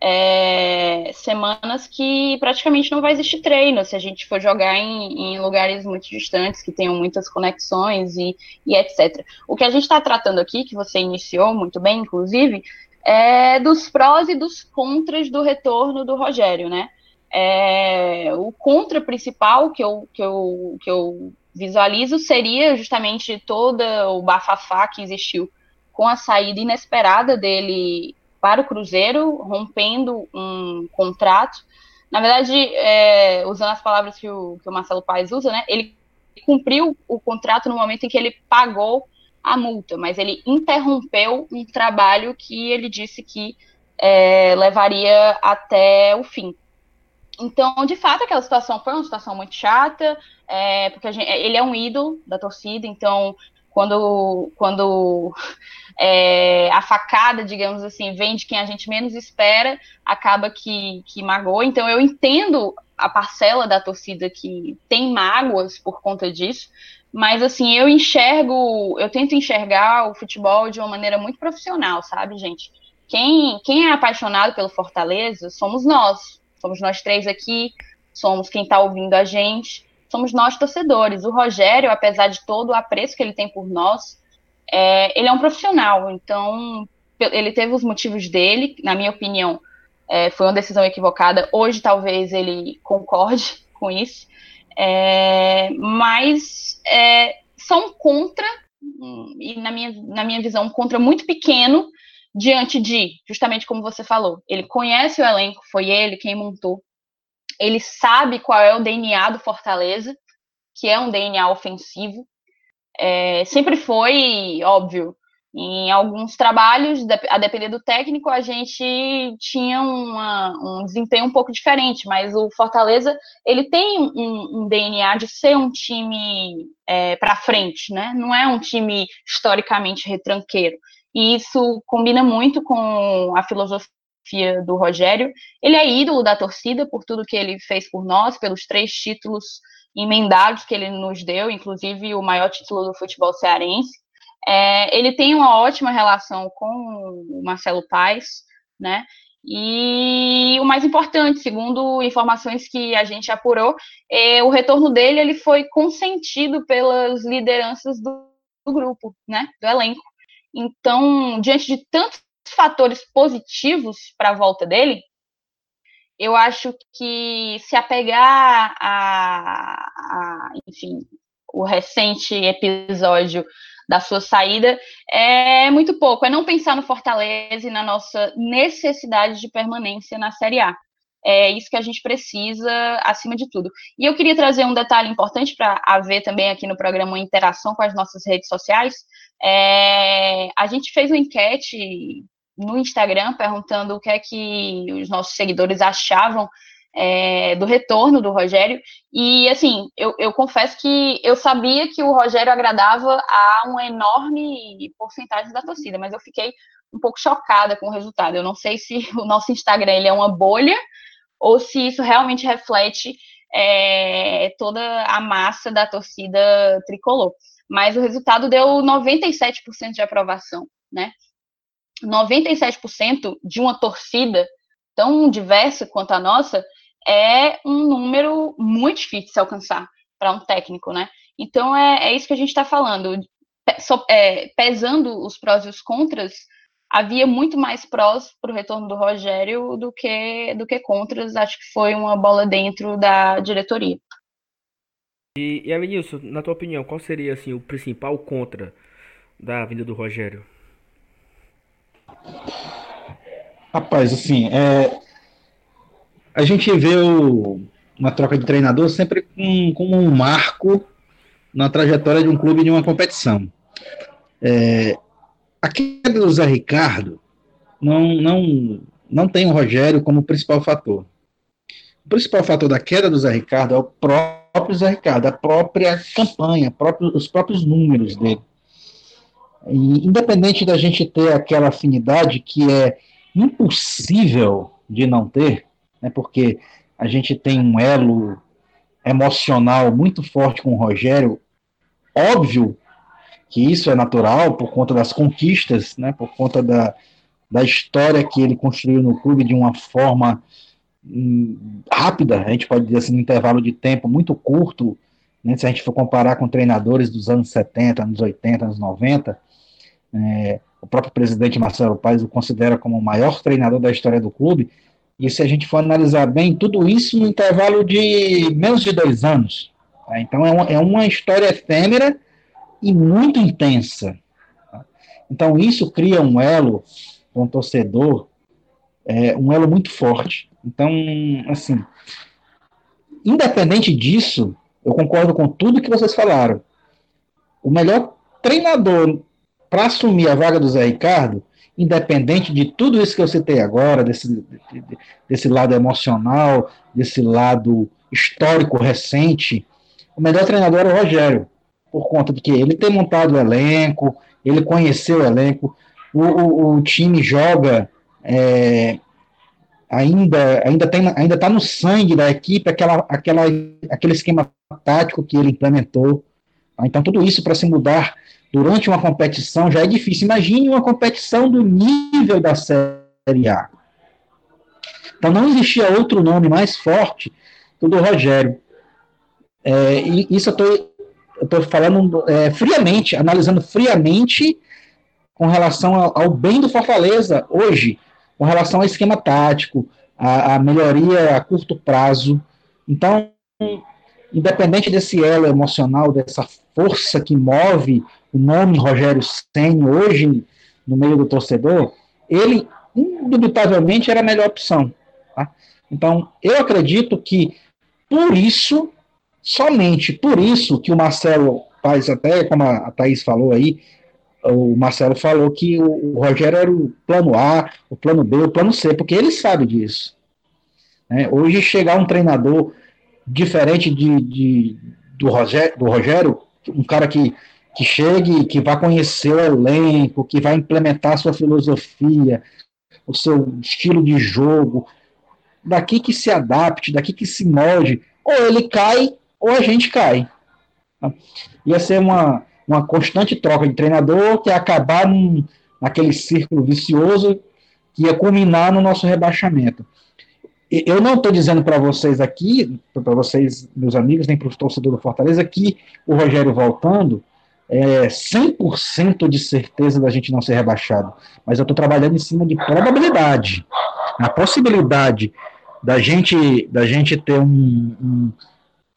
é, semanas que praticamente não vai existir treino se a gente for jogar em, em lugares muito distantes, que tenham muitas conexões e, e etc. O que a gente está tratando aqui, que você iniciou muito bem, inclusive, é dos prós e dos contras do retorno do Rogério, né? É, o contra principal que eu, que, eu, que eu visualizo seria justamente todo o bafafá que existiu com a saída inesperada dele para o Cruzeiro, rompendo um contrato. Na verdade, é, usando as palavras que o, que o Marcelo Paes usa, né, ele cumpriu o contrato no momento em que ele pagou a multa, mas ele interrompeu um trabalho que ele disse que é, levaria até o fim. Então, de fato, aquela situação foi uma situação muito chata, é, porque gente, ele é um ídolo da torcida, então quando, quando é, a facada, digamos assim, vem de quem a gente menos espera, acaba que, que magoa. Então eu entendo a parcela da torcida que tem mágoas por conta disso, Mas assim, eu enxergo, eu tento enxergar o futebol de uma maneira muito profissional, sabe, gente? Quem, quem é apaixonado pelo Fortaleza somos nós. Somos nós três aqui, somos quem está ouvindo a gente, somos nós torcedores. O Rogério, apesar de todo o apreço que ele tem por nós, é, ele é um profissional, então ele teve os motivos dele, na minha opinião, é, foi uma decisão equivocada. Hoje talvez ele concorde com isso, é, mas é, são contra, e na minha, na minha visão, contra muito pequeno diante de, justamente como você falou, ele conhece o elenco, foi ele quem montou, ele sabe qual é o DNA do Fortaleza, que é um DNA ofensivo, é, sempre foi, óbvio, em alguns trabalhos, a depender do técnico, a gente tinha uma, um desempenho um pouco diferente, mas o Fortaleza ele tem um, um DNA de ser um time é, para frente, né? Não é um time historicamente retranqueiro. E isso combina muito com a filosofia do Rogério. Ele é ídolo da torcida por tudo que ele fez por nós, pelos três títulos emendados que ele nos deu, inclusive o maior título do futebol cearense. É, ele tem uma ótima relação com o Marcelo Paes, né? E o mais importante, segundo informações que a gente apurou, é, o retorno dele ele foi consentido pelas lideranças do, do grupo, né? Do elenco. Então, diante de tantos fatores positivos para a volta dele, eu acho que se apegar a, a, enfim, o recente episódio da sua saída é muito pouco. É não pensar no Fortaleza e na nossa necessidade de permanência na Série A. É isso que a gente precisa, acima de tudo. E eu queria trazer um detalhe importante para haver também aqui no programa uma interação com as nossas redes sociais. É, a gente fez uma enquete no Instagram perguntando o que é que os nossos seguidores achavam é, do retorno do Rogério. E, assim, eu, eu, confesso que eu sabia que o Rogério agradava a uma enorme porcentagem da torcida, mas eu fiquei um pouco chocada com o resultado. Eu não sei se o nosso Instagram ele é uma bolha ou se isso realmente reflete é, toda a massa da torcida tricolor. Mas o resultado deu 97% de aprovação, né? 97% de uma torcida tão diversa quanto a nossa é um número muito difícil de se alcançar para um técnico, né? Então é, é isso que a gente está falando. É, pesando os prós e os contras, havia muito mais prós para o retorno do Rogério do que, do que contras. Acho que foi uma bola dentro da diretoria. E, e Avenilson, na tua opinião, qual seria assim, o principal contra da vinda do Rogério? Rapaz, assim, é, a gente vê o, uma troca de treinador sempre com, como um marco na trajetória de um clube de uma competição. É, a queda do Zé Ricardo não, não, não tem o Rogério como principal fator. O principal fator da queda do Zé Ricardo é o próprio Zé Ricardo, a própria campanha, próprio, os próprios números dele. E, independente da gente ter aquela afinidade que é impossível de não ter, né, porque a gente tem um elo emocional muito forte com o Rogério. Óbvio que isso é natural por conta das conquistas, né, por conta da, da história que ele construiu no clube de uma forma hum, rápida, a gente pode dizer assim, um intervalo de tempo muito curto, né, se a gente for comparar com treinadores dos anos 70, anos 80, anos 90, é, o próprio presidente Marcelo Paes o considera como o maior treinador da história do clube, e se a gente for analisar bem, tudo isso no intervalo de menos de dois anos. Tá? Então é uma, é uma história efêmera e muito intensa. Tá? Então isso cria um elo com o torcedor, é, um elo muito forte. Então, assim, independente disso, eu concordo com tudo que vocês falaram. O melhor treinador para assumir a vaga do Zé Ricardo independente de tudo isso que eu citei agora, desse, desse lado emocional, desse lado histórico recente, o melhor treinador era o Rogério, por conta de que ele tem montado o elenco, ele conheceu o elenco, o, o, o time joga é, ainda ainda tem ainda está no sangue da equipe aquela, aquela aquele esquema tático que ele implementou. Então, tudo isso para se mudar durante uma competição já é difícil. Imagine uma competição do nível da Série A. Então, não existia outro nome mais forte que o do Rogério. É, e isso eu estou falando é, friamente, analisando friamente com relação ao, ao, bem do Fortaleza hoje, com relação ao esquema tático, a, a melhoria a curto prazo. Então, independente desse elo emocional, dessa força que move o nome Rogério Senna hoje no meio do torcedor, ele indubitavelmente era a melhor opção. Tá? Então, eu acredito que por isso, somente por isso que o Marcelo faz até, como a Thaís falou aí, o Marcelo falou que o, Rogério era o plano A, o plano B, o plano C, porque ele sabe disso. Né? Hoje chegar um treinador diferente de, de do, Rogério, do Rogério, um cara que, que chegue, que vai conhecer o elenco, que vai implementar a sua filosofia, o seu estilo de jogo, daqui que se adapte, daqui que se molde, ou ele cai, ou a gente cai. Tá? Ia ser uma, uma constante troca de treinador que ia acabar num, naquele círculo vicioso que ia culminar no nosso rebaixamento eu não estou dizendo para vocês aqui, para vocês, meus amigos, nem para os torcedores do Fortaleza, que o Rogério voltando é 100% de certeza da gente não ser rebaixado. Mas eu estou trabalhando em cima de probabilidade. A possibilidade da gente, da gente ter um, um,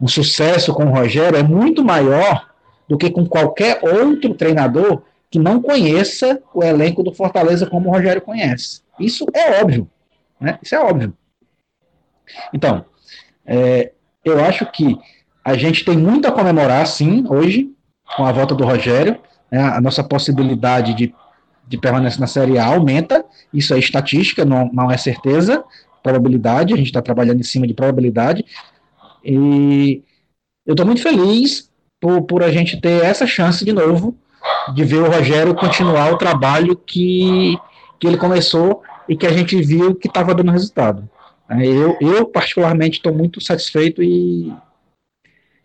um sucesso com o Rogério é muito maior do que com qualquer outro treinador que não conheça o elenco do Fortaleza como o Rogério conhece. Isso é óbvio. Né? Isso é óbvio. Então, é, eu acho que a gente tem muito a comemorar, sim, hoje, com a volta do Rogério. Né, a nossa possibilidade de, de permanência na Série A aumenta. Isso é estatística, não, não é certeza, probabilidade. A gente está trabalhando em cima de probabilidade. E eu estou muito feliz por, por a gente ter essa chance de novo de ver o Rogério continuar o trabalho que, que ele começou e que a gente viu que estava dando resultado. Eu, eu particularmente, estou muito satisfeito e,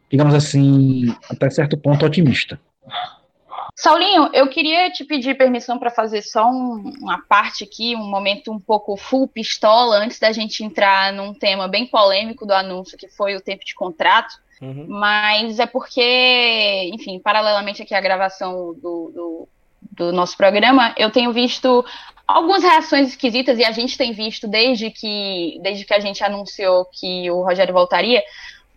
digamos assim, até certo ponto otimista. Saulinho, eu queria te pedir permissão para fazer só um, uma parte aqui, um momento um pouco full pistola, antes da gente entrar num tema bem polêmico do anúncio, que foi o tempo de contrato. Uhum. Mas é porque, enfim, paralelamente aqui à gravação do, do, do nosso programa, eu tenho visto algumas reações esquisitas e a gente tem visto desde que desde que a gente anunciou que o Rogério voltaria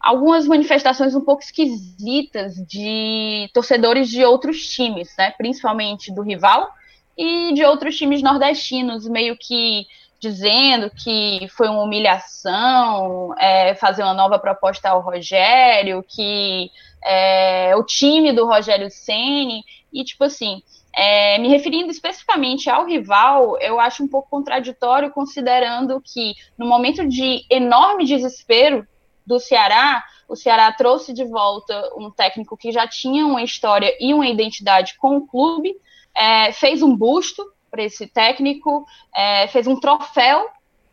algumas manifestações um pouco esquisitas de torcedores de outros times, né, principalmente do rival e de outros times nordestinos, meio que dizendo que foi uma humilhação é, fazer uma nova proposta ao Rogério, que é, o time do Rogério Ceni. E tipo assim é, me referindo especificamente ao rival, eu acho um pouco contraditório, considerando que no momento de enorme desespero do Ceará, o Ceará trouxe de volta um técnico que já tinha uma história e uma identidade com o clube, é, fez um busto para esse técnico, é, fez um troféu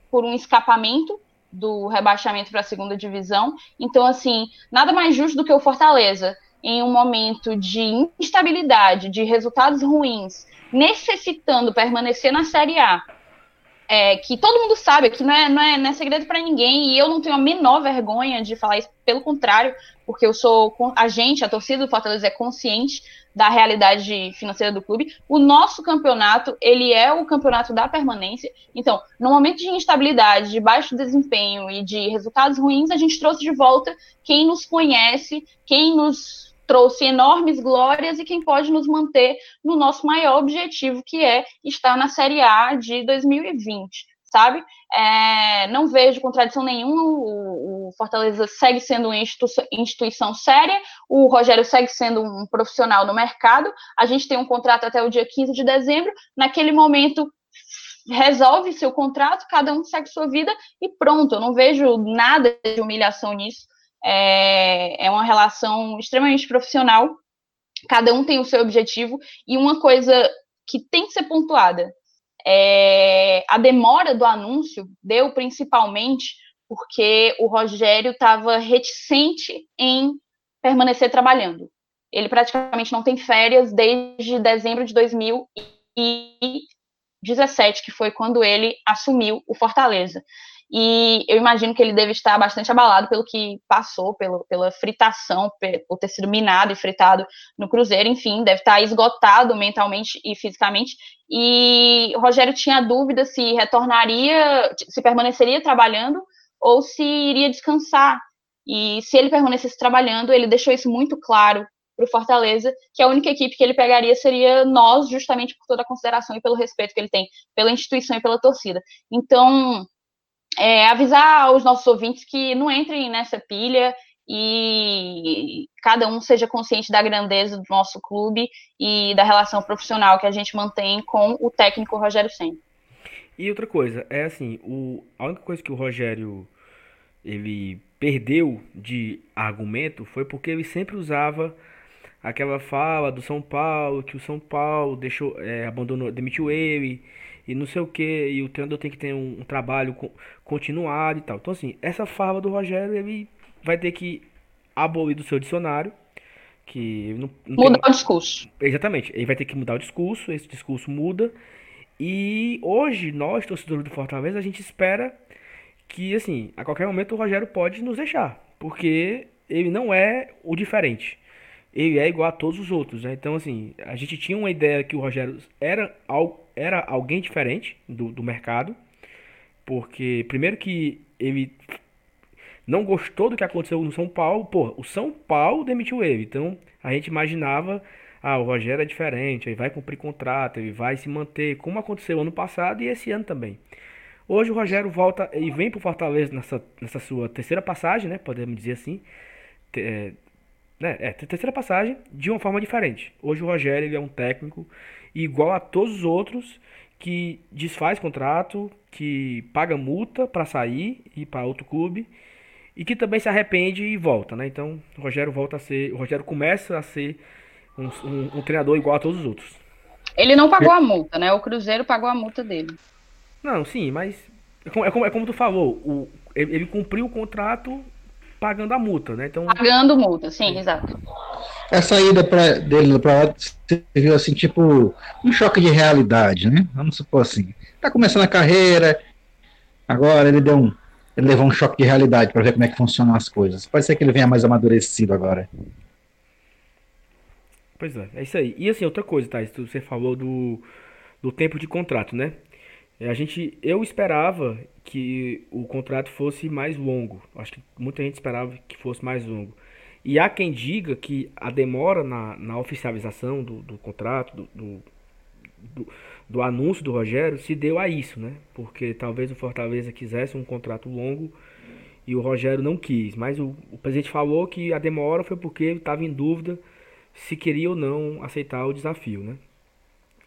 por um escapamento do rebaixamento para a segunda divisão. Então, assim, nada mais justo do que o Fortaleza em um momento de instabilidade, de resultados ruins, necessitando permanecer na Série A, é, que todo mundo sabe, que não é, não é, não é segredo para ninguém, e eu não tenho a menor vergonha de falar isso, pelo contrário, porque eu sou a gente, a torcida do Fortaleza é consciente da realidade financeira do clube. O nosso campeonato, ele é o campeonato da permanência. Então, no momento de instabilidade, de baixo desempenho e de resultados ruins, a gente trouxe de volta quem nos conhece, quem nos trouxe enormes glórias e quem pode nos manter no nosso maior objetivo, que é estar na Série A de 2020, sabe? É, não vejo contradição nenhuma, o, o Fortaleza segue sendo uma instituição, instituição séria, o Rogério segue sendo um profissional no mercado, a gente tem um contrato até o dia 15 de dezembro, naquele momento resolve seu contrato, cada um segue sua vida e pronto, eu não vejo nada de humilhação nisso, é, é uma relação extremamente profissional, cada um tem o seu objetivo, e uma coisa que tem que ser pontuada, é, a demora do anúncio deu principalmente porque o Rogério estava reticente em permanecer trabalhando. ele praticamente não tem férias desde dezembro de 2017, que foi quando ele assumiu o Fortaleza. E eu imagino que ele deve estar bastante abalado pelo que passou, pelo, pela fritação, por ter sido minado e fritado no Cruzeiro, enfim, deve estar esgotado mentalmente e fisicamente. E Rogério tinha dúvida se retornaria, se permaneceria trabalhando ou se iria descansar. E se ele permanecesse trabalhando, ele deixou isso muito claro para o Fortaleza, que a única equipe que ele pegaria seria nós, justamente por toda a consideração e pelo respeito que ele tem pela instituição e pela torcida. Então, é, avisar aos nossos ouvintes que não entrem nessa pilha e cada um seja consciente da grandeza do nosso clube e da relação profissional que a gente mantém com o técnico Rogério Senna. E outra coisa, é assim, o, a única coisa que o Rogério ele perdeu de argumento foi porque ele sempre usava aquela fala do São Paulo, que o São Paulo deixou, é, abandonou, demitiu ele, e não sei o que, e o treinador tem que ter um, um, trabalho continuado e tal. Então, assim, essa fala do Rogério, ele vai ter que abolir do seu dicionário, que não, não Mudar tem... o discurso. Exatamente, ele vai ter que mudar o discurso, esse discurso muda, e hoje, nós, torcedores do Fortaleza, a gente espera que, assim, a qualquer momento o Rogério pode nos deixar, porque ele não é o diferente ele é igual a todos os outros. Né? Então, assim, a gente tinha uma ideia que o Rogério era, era alguém diferente do, do mercado, porque, primeiro, que ele não gostou do que aconteceu no São Paulo. Pô, o São Paulo demitiu ele. Então, a gente imaginava, ah, o Rogério é diferente, ele vai cumprir contrato, ele vai se manter, como aconteceu ano passado e esse ano também. Hoje o Rogério volta e vem para o Fortaleza nessa, nessa sua terceira passagem, né? Podemos dizer assim. É, né? É, terceira passagem de uma forma diferente. Hoje o Rogério ele é um técnico igual a todos os outros que desfaz contrato, que paga multa para sair e para outro clube e que também se arrepende e volta, né? Então o Rogério volta a ser, o Rogério começa a ser um, um, um treinador igual a todos os outros. Ele não pagou a multa, né? O Cruzeiro pagou a multa dele. Não, sim, mas é como, é como, é como tu falou, o, ele, ele cumpriu o contrato pagando a multa, né? Então... Pagando multa, sim, exato. A saída pra, dele para lá viu assim, tipo, um choque de realidade, né? Vamos supor assim. Tá começando a carreira, agora ele deu um. Ele levou um choque de realidade para ver como é que funcionam as coisas. Pode ser que ele venha mais amadurecido agora. Pois é, é isso aí. E assim, outra coisa, tá? Você falou do, do tempo de contrato, né? A gente, eu esperava que o contrato fosse mais longo. Acho que muita gente esperava que fosse mais longo. E há quem diga que a demora na, na oficialização do, do contrato, do, do, do, do anúncio do Rogério, se deu a isso, né? Porque talvez o Fortaleza quisesse um contrato longo e o Rogério não quis. Mas o, o presidente falou que a demora foi porque ele estava em dúvida se queria ou não aceitar o desafio, né?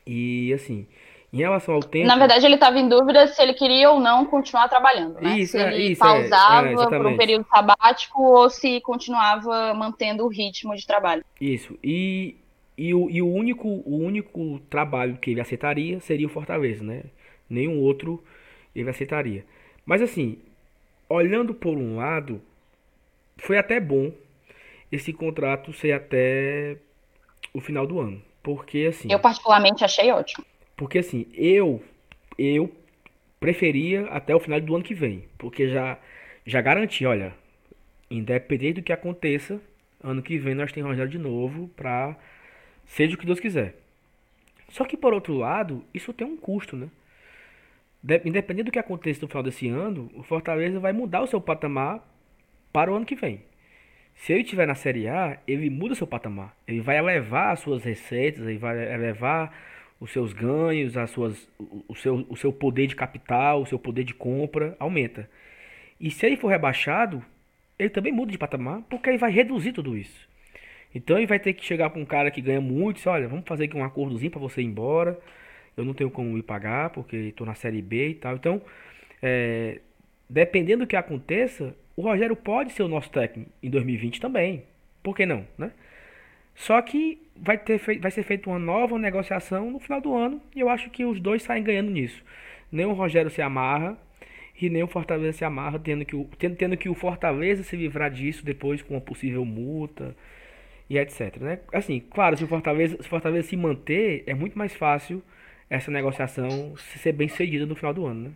E assim, em relação ao tempo. Na verdade, ele estava em dúvida se ele queria ou não continuar trabalhando. Né? Isso, se é, ele isso, é, pausava é, por um período sabático ou se continuava mantendo o ritmo de trabalho. Isso. E, e, o, e o, único, o único trabalho que ele aceitaria seria o Fortaleza, né? Nenhum outro ele aceitaria. Mas assim, olhando por um lado, foi até bom esse contrato ser até o final do ano. Porque assim. Eu particularmente achei ótimo. Porque assim, eu eu preferia até o final do ano que vem, porque já já garanti, olha, independente do que aconteça, ano que vem nós temos Rogério de novo para seja o que Deus quiser. Só que por outro lado, isso tem um custo, né? Independente do que aconteça no final desse ano, o Fortaleza vai mudar o seu patamar para o ano que vem. Se ele estiver na Série A, ele muda o seu patamar. Ele vai elevar as suas receitas, ele vai elevar os seus ganhos, as suas, o, seu, o seu poder de capital, o seu poder de compra aumenta. E se ele for rebaixado, ele também muda de patamar, porque ele vai reduzir tudo isso. Então ele vai ter que chegar para um cara que ganha muito, e dizer, olha, vamos fazer aqui um acordozinho para você ir embora. Eu não tenho como me pagar, porque estou na série B e tal. Então, é, dependendo do que aconteça, o Rogério pode ser o nosso técnico em 2020 também. Por que não, né? Só que vai, ter vai ser feita uma nova negociação no final do ano e eu acho que os dois saem ganhando nisso. Nem o Rogério se amarra e nem o Fortaleza se amarra, tendo que o, tendo, tendo que o Fortaleza se livrar disso depois com uma possível multa e etc, né? Assim, claro, se o Fortaleza, se o Fortaleza se manter, é muito mais fácil essa negociação ser bem sucedida no final do ano, né?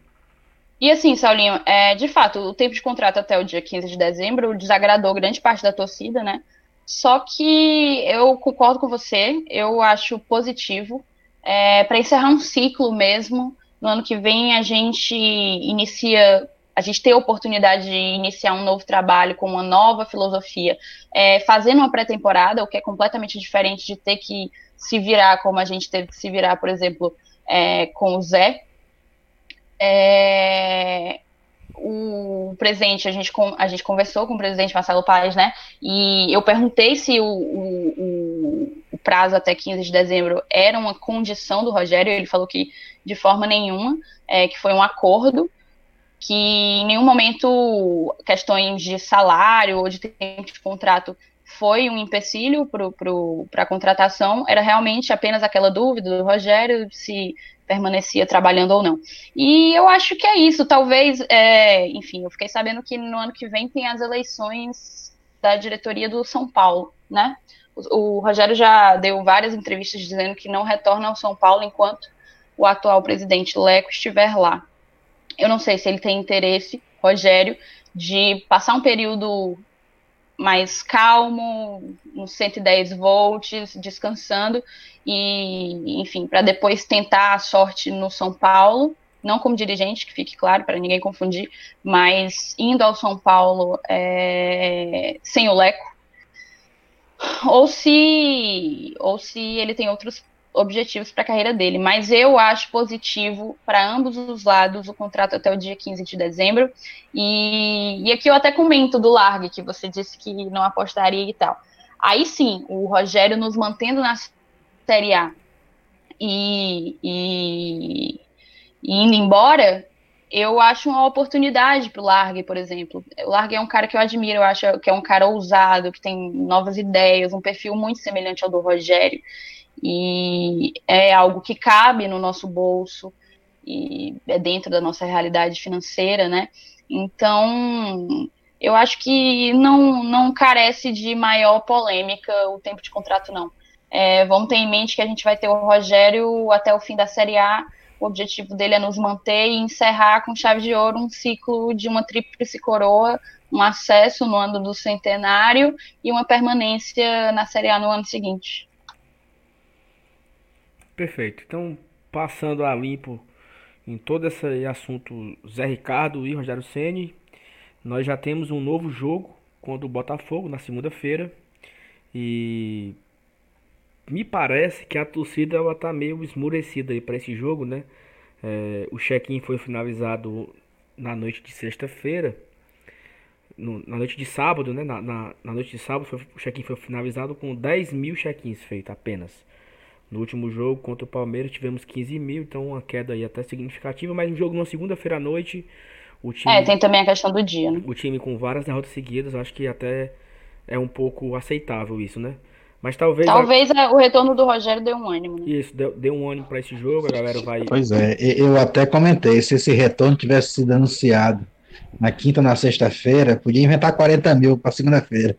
E assim, Saulinho, é, de fato, o tempo de contrato até o dia 15 de dezembro desagradou grande parte da torcida, né? Só que eu concordo com você, eu acho positivo. É, para encerrar um ciclo mesmo, no ano que vem a gente inicia, a gente tem a oportunidade de iniciar um novo trabalho com uma nova filosofia, é, fazendo uma pré-temporada, o que é completamente diferente de ter que se virar como a gente teve que se virar, por exemplo, é, com o Zé. É, o presidente, a gente, a gente conversou com o presidente Marcelo Paes, né? E eu perguntei se o, o, o, prazo até 15 de dezembro era uma condição do Rogério, ele falou que de forma nenhuma, é, que foi um acordo, que em nenhum momento questões de salário ou de tempo de contrato foi um empecilho para a contratação, era realmente apenas aquela dúvida do Rogério se permanecia trabalhando ou não. E eu acho que é isso. Talvez, é, enfim, eu fiquei sabendo que no ano que vem tem as eleições da diretoria do São Paulo, né? O, o Rogério já deu várias entrevistas dizendo que não retorna ao São Paulo enquanto o atual presidente Leco estiver lá. Eu não sei se ele tem interesse, Rogério, de passar um período mais calmo, nos 110 volts, descansando. E, enfim, para depois tentar a sorte no São Paulo, não como dirigente, que fique claro para ninguém confundir, mas indo ao São Paulo é, sem o Leco, ou se ou se ele tem outros objetivos para a carreira dele, mas eu acho positivo para ambos os lados o contrato até o dia 15 de dezembro. E, e aqui eu até comento do Largue, que você disse que não apostaria e tal. Aí sim, o Rogério nos mantendo na Série A e, e, e indo embora, eu acho uma oportunidade para o Largue, por exemplo. O Largue é um cara que eu admiro, eu acho que é um cara ousado, que tem novas ideias, um perfil muito semelhante ao do Rogério e é algo que cabe no nosso bolso e é dentro da nossa realidade financeira, né? Então, eu acho que não, não carece de maior polêmica o tempo de contrato, não. É, vamos ter em mente que a gente vai ter o Rogério até o fim da Série A. O objetivo dele é nos manter e encerrar com chave de ouro um ciclo de uma tríplice coroa, um acesso no ano do centenário e uma permanência na Série A no ano seguinte. Perfeito. Então, passando a limpo em todo esse assunto Zé Ricardo e Rogério Ceni, nós já temos um novo jogo contra o Botafogo na segunda-feira e me parece que a torcida ela tá meio esmurecida aí para esse jogo, né? É, o check-in foi finalizado na noite de sexta-feira, na noite de sábado, né? Na, na, na noite de sábado foi, o check-in foi finalizado com 10 mil check-ins feitos apenas. No último jogo contra o Palmeiras tivemos 15 mil, então uma queda aí até significativa, mas um jogo numa segunda-feira à noite. O time, é, tem também a questão do dia, né? O time com várias derrotas seguidas, acho que até é um pouco aceitável isso, né? Mas talvez. Talvez a... o retorno do Rogério dê um ânimo, né? Isso, deu, deu um ânimo para esse jogo, a galera vai. Pois é, eu até comentei, se esse retorno tivesse sido anunciado na quinta ou na sexta-feira, podia inventar 40 mil para segunda-feira.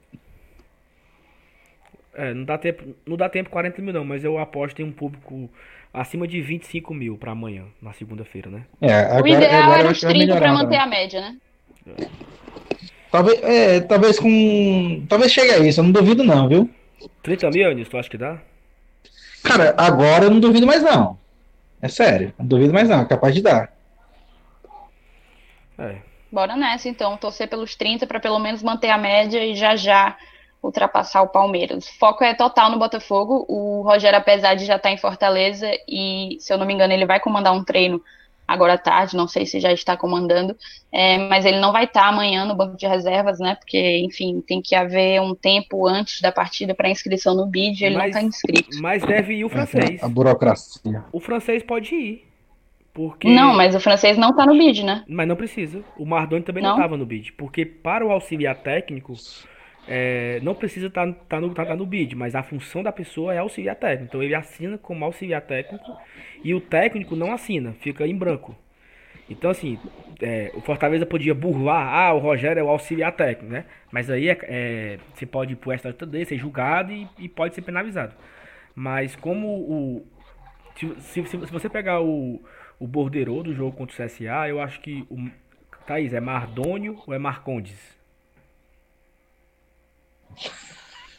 É, não dá tempo, não dá tempo 40 mil não, mas eu aposto em um público acima de 25 mil para amanhã, na segunda-feira, né? É, agora, o ideal agora era os 30 para manter a média, né? Talvez, é, talvez com. Talvez chegue a isso, eu não duvido não, viu? 30 mil, Anis, tu acha que dá? Cara, agora eu não duvido mais não. É sério, não duvido mais não, é capaz de dar. É. Bora nessa então, torcer pelos 30 para pelo menos manter a média e já já ultrapassar o Palmeiras. O foco é total no Botafogo. O Rogério, apesar de já estar em Fortaleza, e se eu não me engano, ele vai comandar um treino agora à tarde, não sei se já está comandando, é, mas ele não vai estar amanhã no banco de reservas, né? Porque, enfim, tem que haver um tempo antes da partida para inscrição no BID, ele mas, não está inscrito. Mas deve ir o francês. A burocracia. O francês pode ir. Porque... Não, mas o francês não está no BID, né? Mas não precisa. O Mardoni também não estava no BID. Porque para o auxiliar técnico, é, não precisa estar tá, tá no, tá, tá no bid, mas a função da pessoa é auxiliar técnico. Então ele assina como auxiliar técnico e o técnico não assina, fica em branco. Então, assim, é, o Fortaleza podia burlar, ah, o Rogério é o auxiliar técnico, né? Mas aí é, é, você pode ir pro STJD, ser julgado e, e, pode ser penalizado. Mas como o. Se, se, se você pegar o, o borderô do jogo contra o CSA, eu acho que o. Thaís, é Mardônio ou é Marcondes?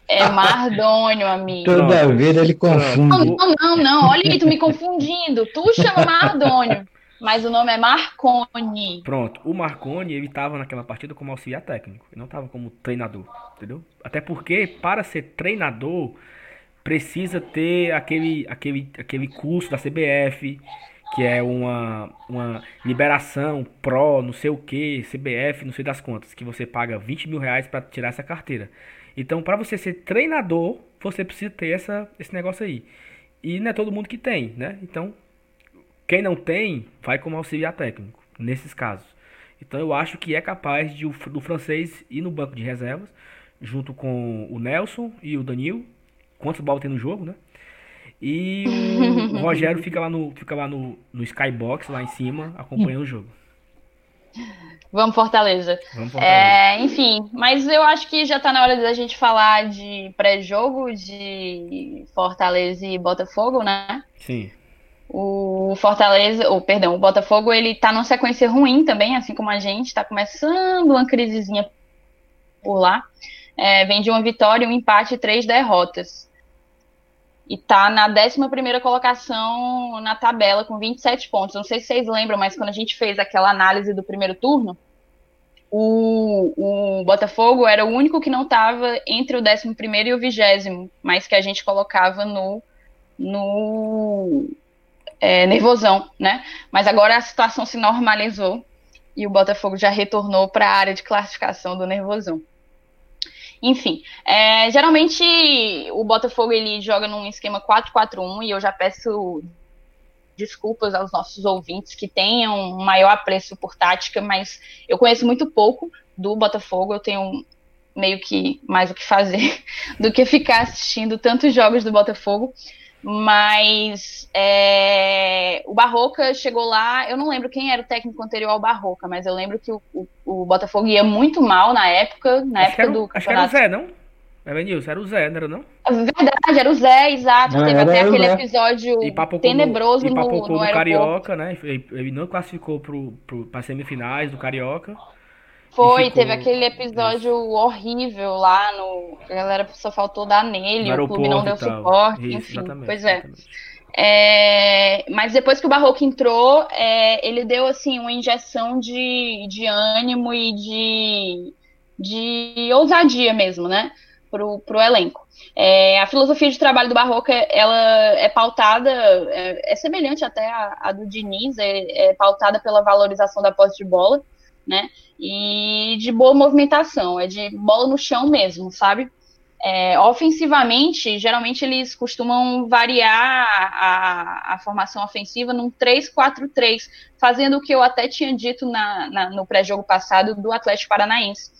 É Mardônio, amigo. Toda vida ele confunde. Não, não, não, não. Olha aí, tu me confundindo. Tu chama Mardônio, mas o nome é Marconi. Pronto, o Marconi, ele tava naquela partida como auxiliar técnico. Ele não tava como treinador, entendeu? Até porque, para ser treinador, precisa ter aquele, aquele, aquele curso da CBF, que é uma, uma liberação pró, não sei o que, CBF, não sei das contas, que você paga 20 mil reais para tirar essa carteira. Então, para você ser treinador, você precisa ter essa, esse negócio aí. E não é todo mundo que tem, né? Então, quem não tem, vai como auxiliar técnico, nesses casos. Então, eu acho que é capaz de, do francês ir no banco de reservas, junto com o Nelson e o Danil. Quantos bolas tem no jogo, né? E o Rogério fica lá no, fica lá no, no Skybox, lá em cima, acompanhando o jogo. Vamos Fortaleza. Vamos Fortaleza. É, enfim, mas eu acho que já está na hora da gente falar de pré-jogo de Fortaleza e Botafogo, né? Sim. O Fortaleza, ou perdão, o Botafogo, ele tá numa sequência ruim também, assim como a gente, tá começando uma crisezinha por lá. É, vem de uma vitória, um empate e três derrotas e tá na 11 colocação na tabela com 27 pontos. Não sei se vocês lembram, mas quando a gente fez aquela análise do primeiro turno, o, o Botafogo era o único que não estava entre o 11 e o 20, mas que a gente colocava no, no é, nervosão, né? Mas agora a situação se normalizou e o Botafogo já retornou para a área de classificação do nervosão. Enfim, é, geralmente o Botafogo ele joga num esquema 4-4-1 e eu já peço desculpas aos nossos ouvintes que tenham um maior apreço por tática, mas eu conheço muito pouco do Botafogo, eu tenho meio que mais o que fazer do que ficar assistindo tantos jogos do Botafogo. Mas é, o Barroca chegou lá, eu não lembro quem era o técnico anterior ao Barroca, mas eu lembro que o, o, o Botafogo ia muito mal na época, na acho época era, do Acho que era o Zé, não? Evanilson, era o Zé, não era não? Verdade, era o Zé, exato. Não, Teve era até aquele Zé. episódio E papocou tenebroso no, e no, papocou no no. Carioca, né? Ele, não classificou pro, para semifinais do Carioca. Foi, ficou- teve aquele episódio horrível lá no. A galera só faltou dar nele, o clube não deu suporte, Isso, enfim. exatamente, Pois é. exatamente. É, mas depois que o Barroco entrou, é, ele deu assim uma injeção de, de ânimo e de, de ousadia mesmo, né, pro, pro elenco. É, a filosofia de trabalho do Barroco, ela é pautada, é, é semelhante até à, à do Diniz, é, é pautada pela valorização da posse de bola, né, e de boa movimentação, é de bola no chão mesmo, sabe? É, ofensivamente, geralmente eles costumam variar a, a formação ofensiva num 3-4-3, fazendo o que eu até tinha dito na, na- no pré-jogo passado do Atlético Paranaense.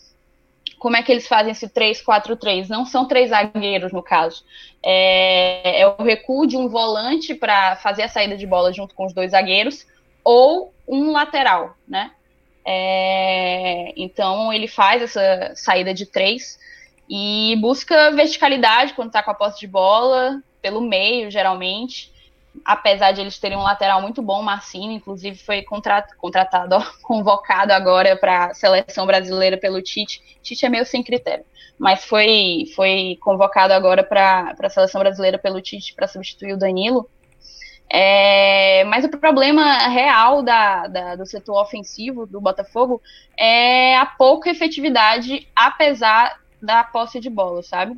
Como é que eles fazem esse 3-4-3? Não são três zagueiros, no caso. É, é o recuo de um volante para fazer a saída de bola junto com os dois zagueiros, ou um lateral, né? É, então ele faz essa saída de três e busca verticalidade quando está com a posse de bola, pelo meio, geralmente. Apesar de eles terem um lateral muito bom, Marcinho, inclusive, foi contra- contratado, ó, convocado agora para a seleção brasileira pelo Tite. Tite é meio sem critério, mas foi, foi convocado agora para a seleção brasileira pelo Tite para substituir o Danilo. É, mas o problema real da, da- do setor ofensivo do Botafogo é a pouca efetividade, apesar da posse de bola, sabe?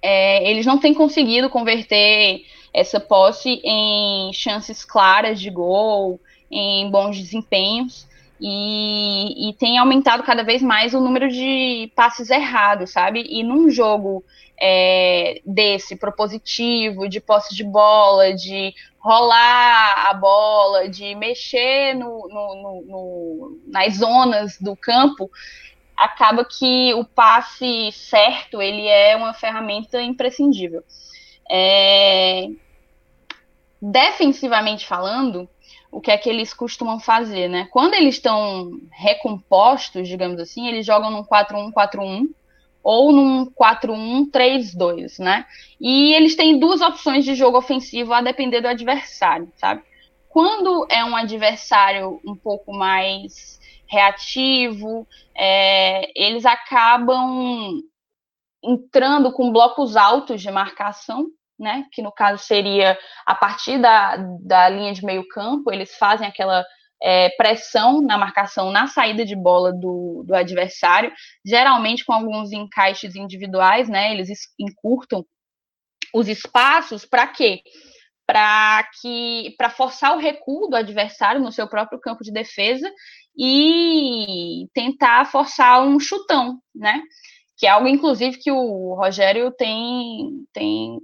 É, eles não têm conseguido converter essa posse em chances claras de gol, em bons desempenhos, e, e tem aumentado cada vez mais o número de passes errados, sabe? E num jogo é, desse, propositivo, de posse de bola, de rolar a bola, de mexer no- no- no- no- nas zonas do campo, acaba que o passe certo ele é uma ferramenta imprescindível. É, Defensivamente falando, o que é que eles costumam fazer, né? Quando eles estão recompostos, digamos assim, eles jogam num 4-1-4-1 ou num 4-1-3-2, né? E eles têm duas opções de jogo ofensivo a depender do adversário, sabe? Quando é um adversário um pouco mais reativo, é, eles acabam entrando com blocos altos de marcação, né? Que no caso seria a partir da, da linha de meio campo, eles fazem aquela é, pressão na marcação na saída de bola do, do adversário, geralmente com alguns encaixes individuais, né? Eles encurtam os espaços para quê? Para que para forçar o recuo do adversário no seu próprio campo de defesa e tentar forçar um chutão, né? Que é algo, inclusive, que o Rogério tem, tem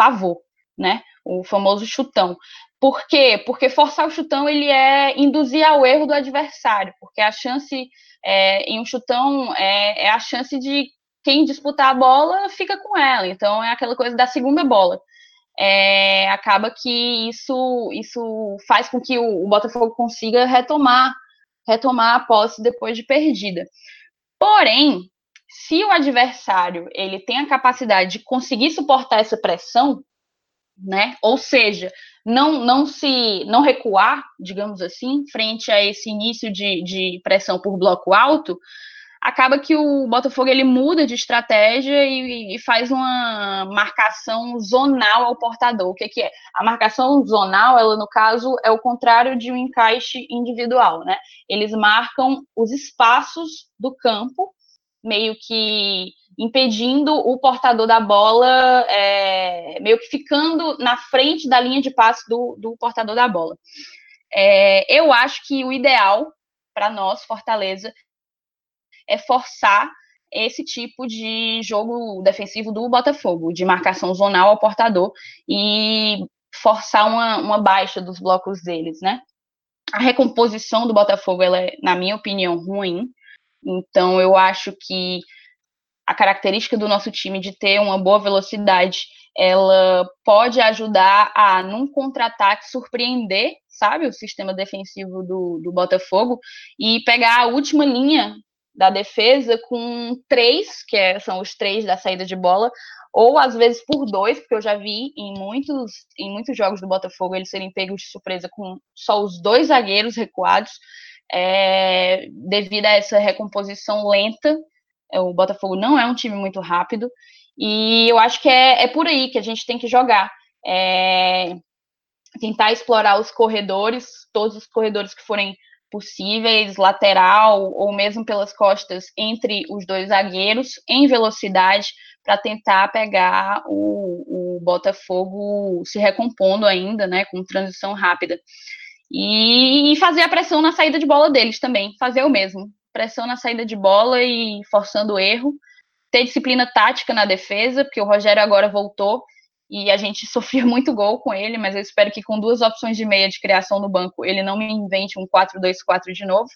pavor, né? O famoso chutão. Por quê? Porque forçar o chutão ele é induzir ao erro do adversário, porque a chance é, em um chutão é, é, a chance de quem disputar a bola fica com ela. Então é aquela coisa da segunda bola. É, acaba que isso isso faz com que o, o Botafogo consiga retomar retomar a posse depois de perdida. Porém, se o adversário ele tem a capacidade de conseguir suportar essa pressão, né? Ou seja, não, não se não recuar, digamos assim, frente a esse início de, de pressão por bloco alto, acaba que o Botafogo ele muda de estratégia e, e, faz uma marcação zonal ao portador. O que, que, é? A marcação zonal, ela no caso é o contrário de um encaixe individual, né? Eles marcam os espaços do campo, meio que impedindo o portador da bola, é, meio que ficando na frente da linha de passe do, do portador da bola. É, eu acho que o ideal para nós, Fortaleza, é forçar esse tipo de jogo defensivo do Botafogo, de marcação zonal ao portador e forçar uma, uma baixa dos blocos deles, né? A recomposição do Botafogo, ela é, na minha opinião, ruim. Então, eu acho que a característica do nosso time de ter uma boa velocidade, ela pode ajudar a, num contra-ataque, surpreender, sabe, o sistema defensivo do, do Botafogo e pegar a última linha da defesa com três, que é, são os três da saída de bola, ou às vezes por dois, porque eu já vi em muitos, em muitos jogos do Botafogo eles serem pegos de surpresa com só os dois zagueiros recuados, é, devido a essa recomposição lenta o Botafogo não é um time muito rápido. E eu acho que é, é por aí que a gente tem que jogar. É, tentar explorar os corredores, todos os corredores que forem possíveis, lateral ou mesmo pelas costas entre os dois zagueiros, em velocidade, para tentar pegar o, o, Botafogo se recompondo ainda, né, com transição rápida. E, e fazer a pressão na saída de bola deles também, fazer o mesmo pressão na saída de bola e forçando o erro. Ter disciplina tática na defesa, porque o Rogério agora voltou e a gente sofria muito gol com ele, mas eu espero que com duas opções de meia de criação no banco ele não me invente um 4-2-4 de novo.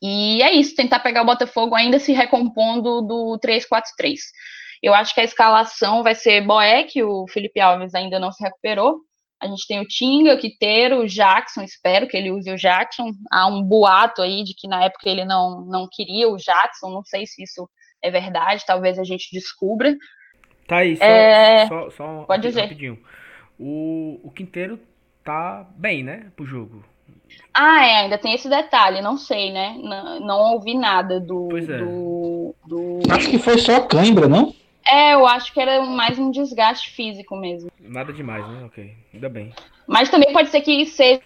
E é isso, tentar pegar o Botafogo ainda se recompondo do 3-4-3. Eu acho que a escalação vai ser Boeck, o Felipe Alves ainda não se recuperou, a gente tem o Tinga, o Quiteiro, o Jackson, espero que ele use o Jackson. Há um boato aí de que na época ele não, não queria o Jackson, não sei se isso é verdade, talvez a gente descubra. Tá aí, só, É, só, só pode rapi- dizer. rapidinho. O, o Quinteiro tá bem, né, pro jogo. Ah, é, ainda tem esse detalhe, não sei, né? Não, não ouvi nada do, Pois é. do, do- Acho que foi só cãibra, não? É, eu acho que era mais um desgaste físico mesmo. Nada demais, né? Ok, ainda bem. Mas também pode ser que seja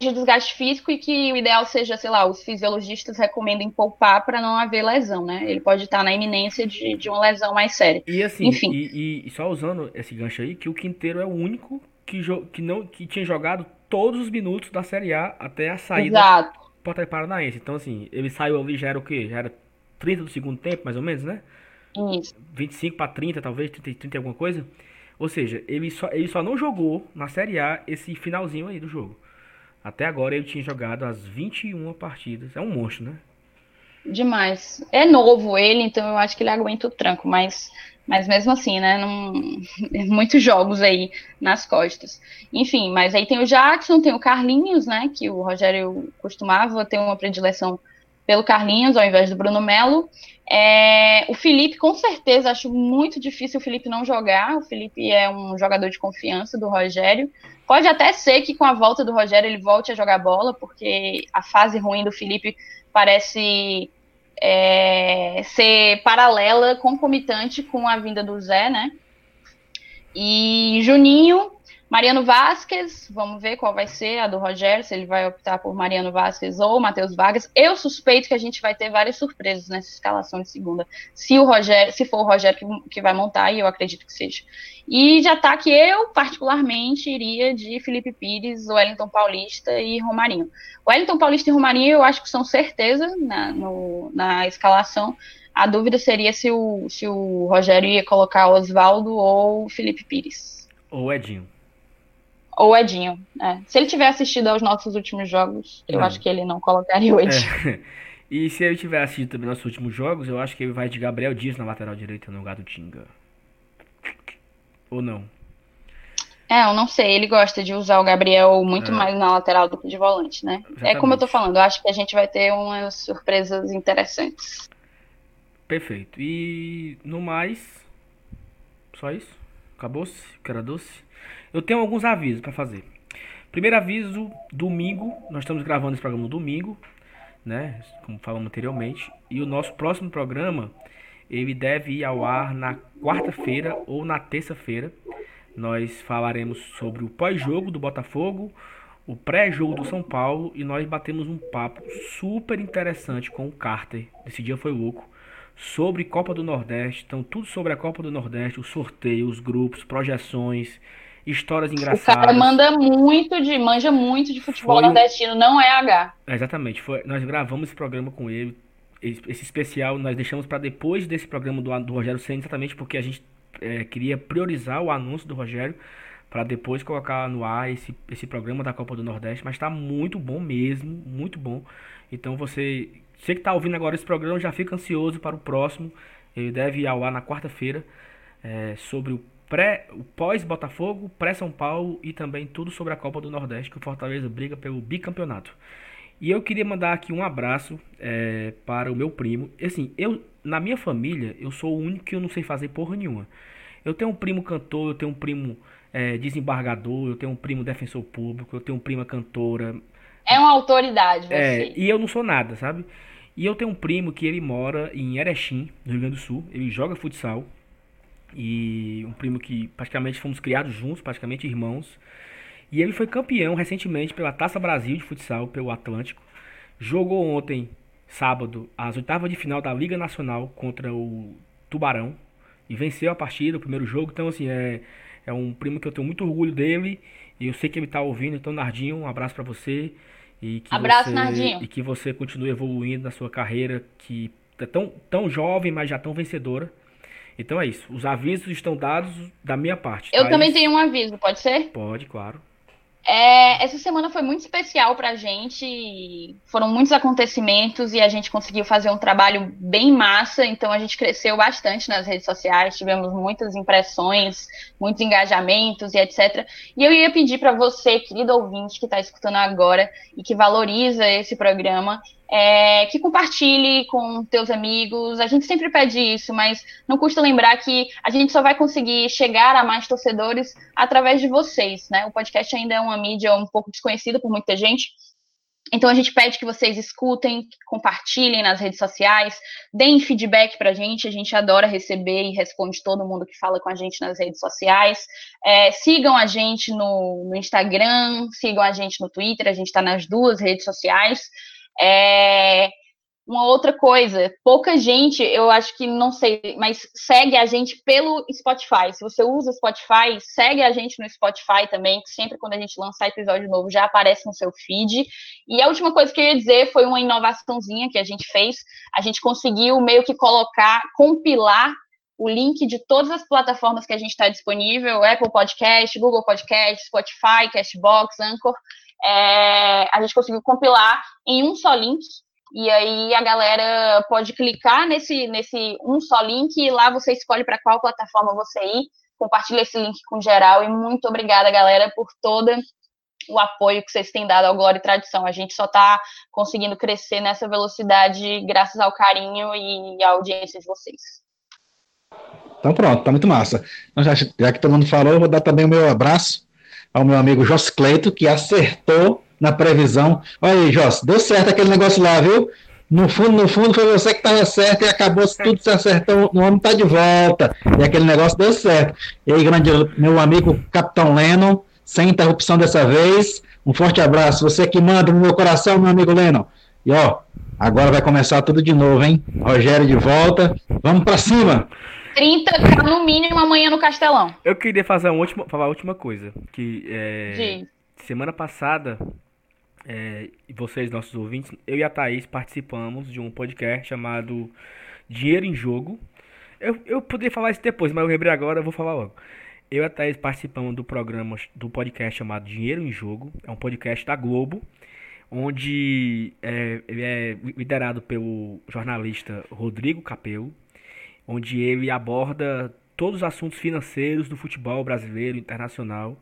desgaste físico e que o ideal seja, sei lá, os fisiologistas recomendem poupar para não haver lesão, né? Ele pode estar na iminência de, de uma lesão mais séria. E assim, Enfim. E, e- só usando esse gancho aí, que o Quinteiro é o único que, que, não, que tinha jogado todos os minutos da Série A até a saída Exato. do Porto Paranaense. Então, assim, ele saiu ali, já era o quê? Já era 30 do segundo tempo, mais ou menos, né? Isso. 25 para 30, talvez, 30, 30 e alguma coisa. Ou seja, ele só, ele só não jogou na Série A esse finalzinho aí do jogo. Até agora ele tinha jogado as 21 partidas. É um monstro, né? Demais. É novo ele, então eu acho que ele aguenta o tranco, mas Mas mesmo assim, né? Não... Muitos jogos aí nas costas. Enfim, mas aí tem o Jackson, tem o Carlinhos, né? Que o Rogério costumava ter uma predileção pelo Carlinhos ao invés do Bruno Melo. É, o Felipe, com certeza, acho muito difícil o Felipe não jogar. O Felipe é um jogador de confiança do Rogério. Pode até ser que com a volta do Rogério ele volte a jogar bola, porque a fase ruim do Felipe parece é, ser paralela, concomitante com a vinda do Zé, né? E Juninho, Mariano Vasquez, vamos ver qual vai ser a do Rogério, se ele vai optar por Mariano Vasquez ou Matheus Vargas. Eu suspeito que a gente vai ter várias surpresas nessa escalação de segunda, se o se for o Rogério que, que vai montar, e eu acredito que seja. E de ataque, eu particularmente iria de Felipe Pires, Wellington Paulista e Romarinho. Wellington Paulista e Romarinho eu acho que são certeza na, no, na escalação. A dúvida seria se o, se o Rogério ia colocar Oswaldo ou Felipe Pires. Ou Edinho. Ou Edinho. É. Se ele tiver assistido aos nossos últimos jogos, eu Não. acho que ele não colocaria o Edinho. É. E se ele tiver assistido também nossos últimos jogos, eu acho que ele vai de Gabriel Dias na lateral direita no lugar do Tinga. Ou não? É, eu não sei, ele gosta de usar o Gabriel muito É. mais na lateral do que de volante, né? É como eu tô Exatamente. falando, eu acho que a gente vai ter umas surpresas interessantes. Perfeito. E no mais, só isso? Acabou-se? Que era doce? Eu tenho alguns avisos para fazer. Primeiro aviso, domingo, nós estamos gravando esse programa no domingo, né? Como falamos anteriormente. E o nosso próximo programa, ele deve ir ao ar na quarta-feira ou na terça-feira. Nós falaremos sobre o pós-jogo do Botafogo, o pré-jogo do São Paulo e nós batemos um papo super interessante com o Carter. Esse dia foi louco sobre Copa do Nordeste, então tudo sobre a Copa do Nordeste, o sorteio, os grupos, projeções, histórias O engraçadas. cara manda muito de, manja muito de futebol Foi um- nordestino, não é H. Exatamente, foi, nós gravamos esse programa com ele, esse, esse especial nós deixamos para depois desse programa do, do Rogério Senna, exatamente porque a gente é, queria priorizar o anúncio do Rogério para depois colocar no ar esse, esse programa da Copa do Nordeste, mas está muito bom mesmo, muito bom. Então você, você que está ouvindo agora esse programa já fica ansioso para o próximo, ele deve ir ao ar na quarta-feira é, sobre o pré, o pós-Botafogo, pré-São Paulo e também tudo sobre a Copa do Nordeste, que o Fortaleza briga pelo bicampeonato. E eu queria mandar aqui um abraço é, para o meu primo. Assim, eu na minha família eu sou o único que eu não sei fazer porra nenhuma. Eu tenho um primo cantor, eu tenho um primo é, desembargador, eu tenho um primo defensor público, eu tenho um prima cantora, É uma autoridade, você. é, e eu não sou nada, sabe? E eu tenho um primo que ele mora em Erechim, no Rio Grande do Sul. Ele joga futsal. E um primo que praticamente fomos criados juntos, praticamente irmãos. E ele foi campeão recentemente pela Taça Brasil de futsal, pelo Atlântico. Jogou ontem, sábado, as oitavas de final da Liga Nacional contra o Tubarão. E venceu a partida, o primeiro jogo. Então, assim, é, é um primo que eu tenho muito orgulho dele. E eu sei que ele tá ouvindo. Então, Nardinho, um abraço pra você. E que Abraço, você, Nardinho. E que você continue evoluindo na sua carreira, que é tão, tão jovem, mas já tão vencedora. Então é isso. Os avisos estão dados da minha parte. Eu Thaís? também tenho um aviso, pode ser? Pode, claro. É, essa semana foi muito especial pra gente. Foram muitos acontecimentos e a gente conseguiu fazer um trabalho bem massa. Então a gente cresceu bastante nas redes sociais, tivemos muitas impressões, muitos engajamentos e etc. E eu ia pedir para você, querido ouvinte que está escutando agora e que valoriza esse programa, é, que compartilhe com teus amigos. A gente sempre pede isso, mas não custa lembrar que a gente só vai conseguir chegar a mais torcedores através de vocês, né? O podcast ainda é uma mídia um pouco desconhecida por muita gente. Então a gente pede que vocês escutem, compartilhem nas redes sociais, deem feedback pra gente, a gente adora receber e responde todo mundo que fala com a gente nas redes sociais. É, sigam a gente no, no Instagram, sigam a gente no Twitter, a gente está nas duas redes sociais. É, uma outra coisa, pouca gente, eu acho que não sei, mas segue a gente pelo Spotify. Se você usa Spotify, segue a gente no Spotify também, que sempre quando a gente lançar episódio novo já aparece no seu feed. E a última coisa que eu ia dizer foi uma inovaçãozinha que a gente fez. A gente conseguiu meio que colocar, compilar o link de todas as plataformas que a gente está disponível, Apple Podcast, Google Podcast, Spotify, Cashbox, Anchor. É, a gente conseguiu compilar em um só link. E aí a galera pode clicar nesse, nesse um só link e lá você escolhe para qual plataforma você ir. Compartilha esse link com geral e muito obrigada, galera, por toda o apoio que vocês têm dado ao Glória e Tradição. A gente só está conseguindo crescer nessa velocidade graças ao carinho e à audiência de vocês. Então pronto, tá muito massa. Então, já, já, que todo mundo falou, eu vou dar também o meu abraço ao meu amigo Jos Cleito, que acertou na previsão. Olha aí, Jos, deu certo aquele negócio lá, viu? No fundo, no fundo, foi você que estava certo e acabou tudo se acertou. O homem está de volta. E aquele negócio deu certo. E aí, grande meu amigo Capitão Lennon, sem interrupção dessa vez. Um forte abraço. Você que manda no meu coração, meu amigo Lennon. E ó, agora vai começar tudo de novo, hein? Rogério de volta. Vamos para cima. 30k no mínimo amanhã no Castelão. Eu queria fazer uma última, falar a última coisa. Que é, semana passada, é, vocês, nossos ouvintes, eu e a Thaís participamos de um podcast chamado Dinheiro em Jogo. Eu, eu poderia falar isso depois, mas eu lembrei agora, eu vou falar logo. Eu e a Thaís participamos do programa, do podcast chamado Dinheiro em Jogo. É um podcast da Globo, onde é, ele é liderado pelo jornalista Rodrigo Capello, onde ele aborda todos os assuntos financeiros do futebol brasileiro internacional.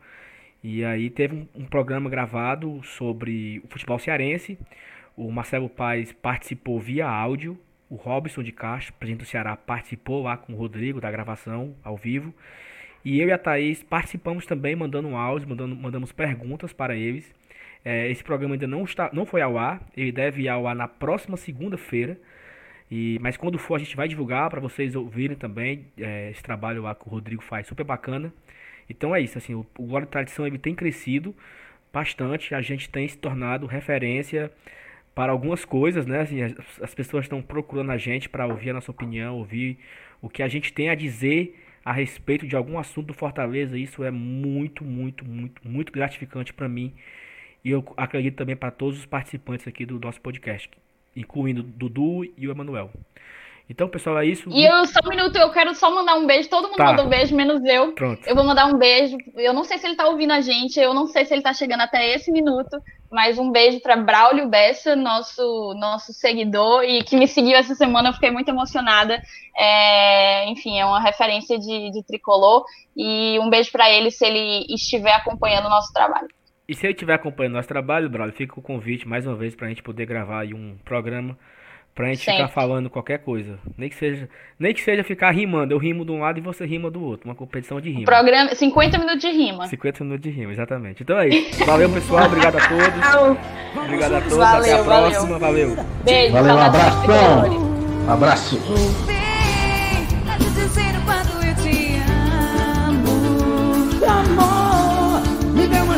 E aí teve um, um, programa gravado sobre o futebol cearense. O Marcelo Paes participou via áudio. O Robson de Castro, presidente do Ceará, participou lá com o Rodrigo da gravação ao vivo. E eu e a Thaís participamos também, mandando áudio, mandando, mandamos perguntas para eles. É, esse programa ainda não, está, não foi ao ar, ele deve ir ao ar na próxima segunda-feira. E, mas quando for, a gente vai divulgar para vocês ouvirem também é, esse trabalho lá que o Rodrigo faz, super bacana. Então é isso, assim, o, o Glória Tradição ele tem crescido bastante, a gente tem se tornado referência para algumas coisas, né? Assim, as, as pessoas estão procurando a gente para ouvir a nossa opinião, ouvir o que a gente tem a dizer a respeito de algum assunto do Fortaleza. Isso é muito, muito, muito, muito gratificante para mim. E eu acredito também para todos os participantes aqui do nosso podcast, incluindo Dudu e o Emanuel. Então, pessoal, é isso. E eu, só um minuto, eu quero só mandar um beijo. Todo mundo tá. mandou um beijo, menos eu. Pronto. Eu vou mandar um beijo. Eu não sei se ele tá ouvindo a gente, eu não sei se ele tá chegando até esse minuto, mas um beijo para Braulio Bessa, nosso, nosso seguidor, e que me seguiu essa semana. Eu fiquei muito emocionada. É, enfim, é uma referência de, de tricolor. E um beijo para ele se ele estiver acompanhando o nosso trabalho. E se ele estiver acompanhando o nosso trabalho, Braulio, fica o convite mais uma vez para a gente poder gravar aí um programa Pra gente Sempre. ficar falando qualquer coisa. Nem que, seja, nem que seja ficar rimando. Eu rimo de um lado e você rima do outro. Uma competição de rima. Programa 50 minutos de rima. 50 minutos de rima, exatamente. Então é isso. Valeu, pessoal. Obrigado a todos. Obrigado a todos. Valeu, Até a valeu. próxima. Valeu. Beijo. Valeu, um abraço. Um abraço.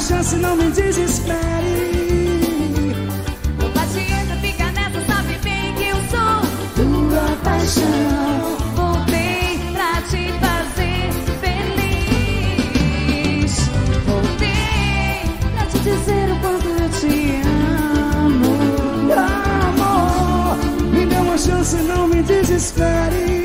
Me dê uma chance, não me desespere. paixão. Voltei pra te fazer feliz. Voltei pra te dizer o quanto eu te amo. Amor, me dê uma chance, não me desespere.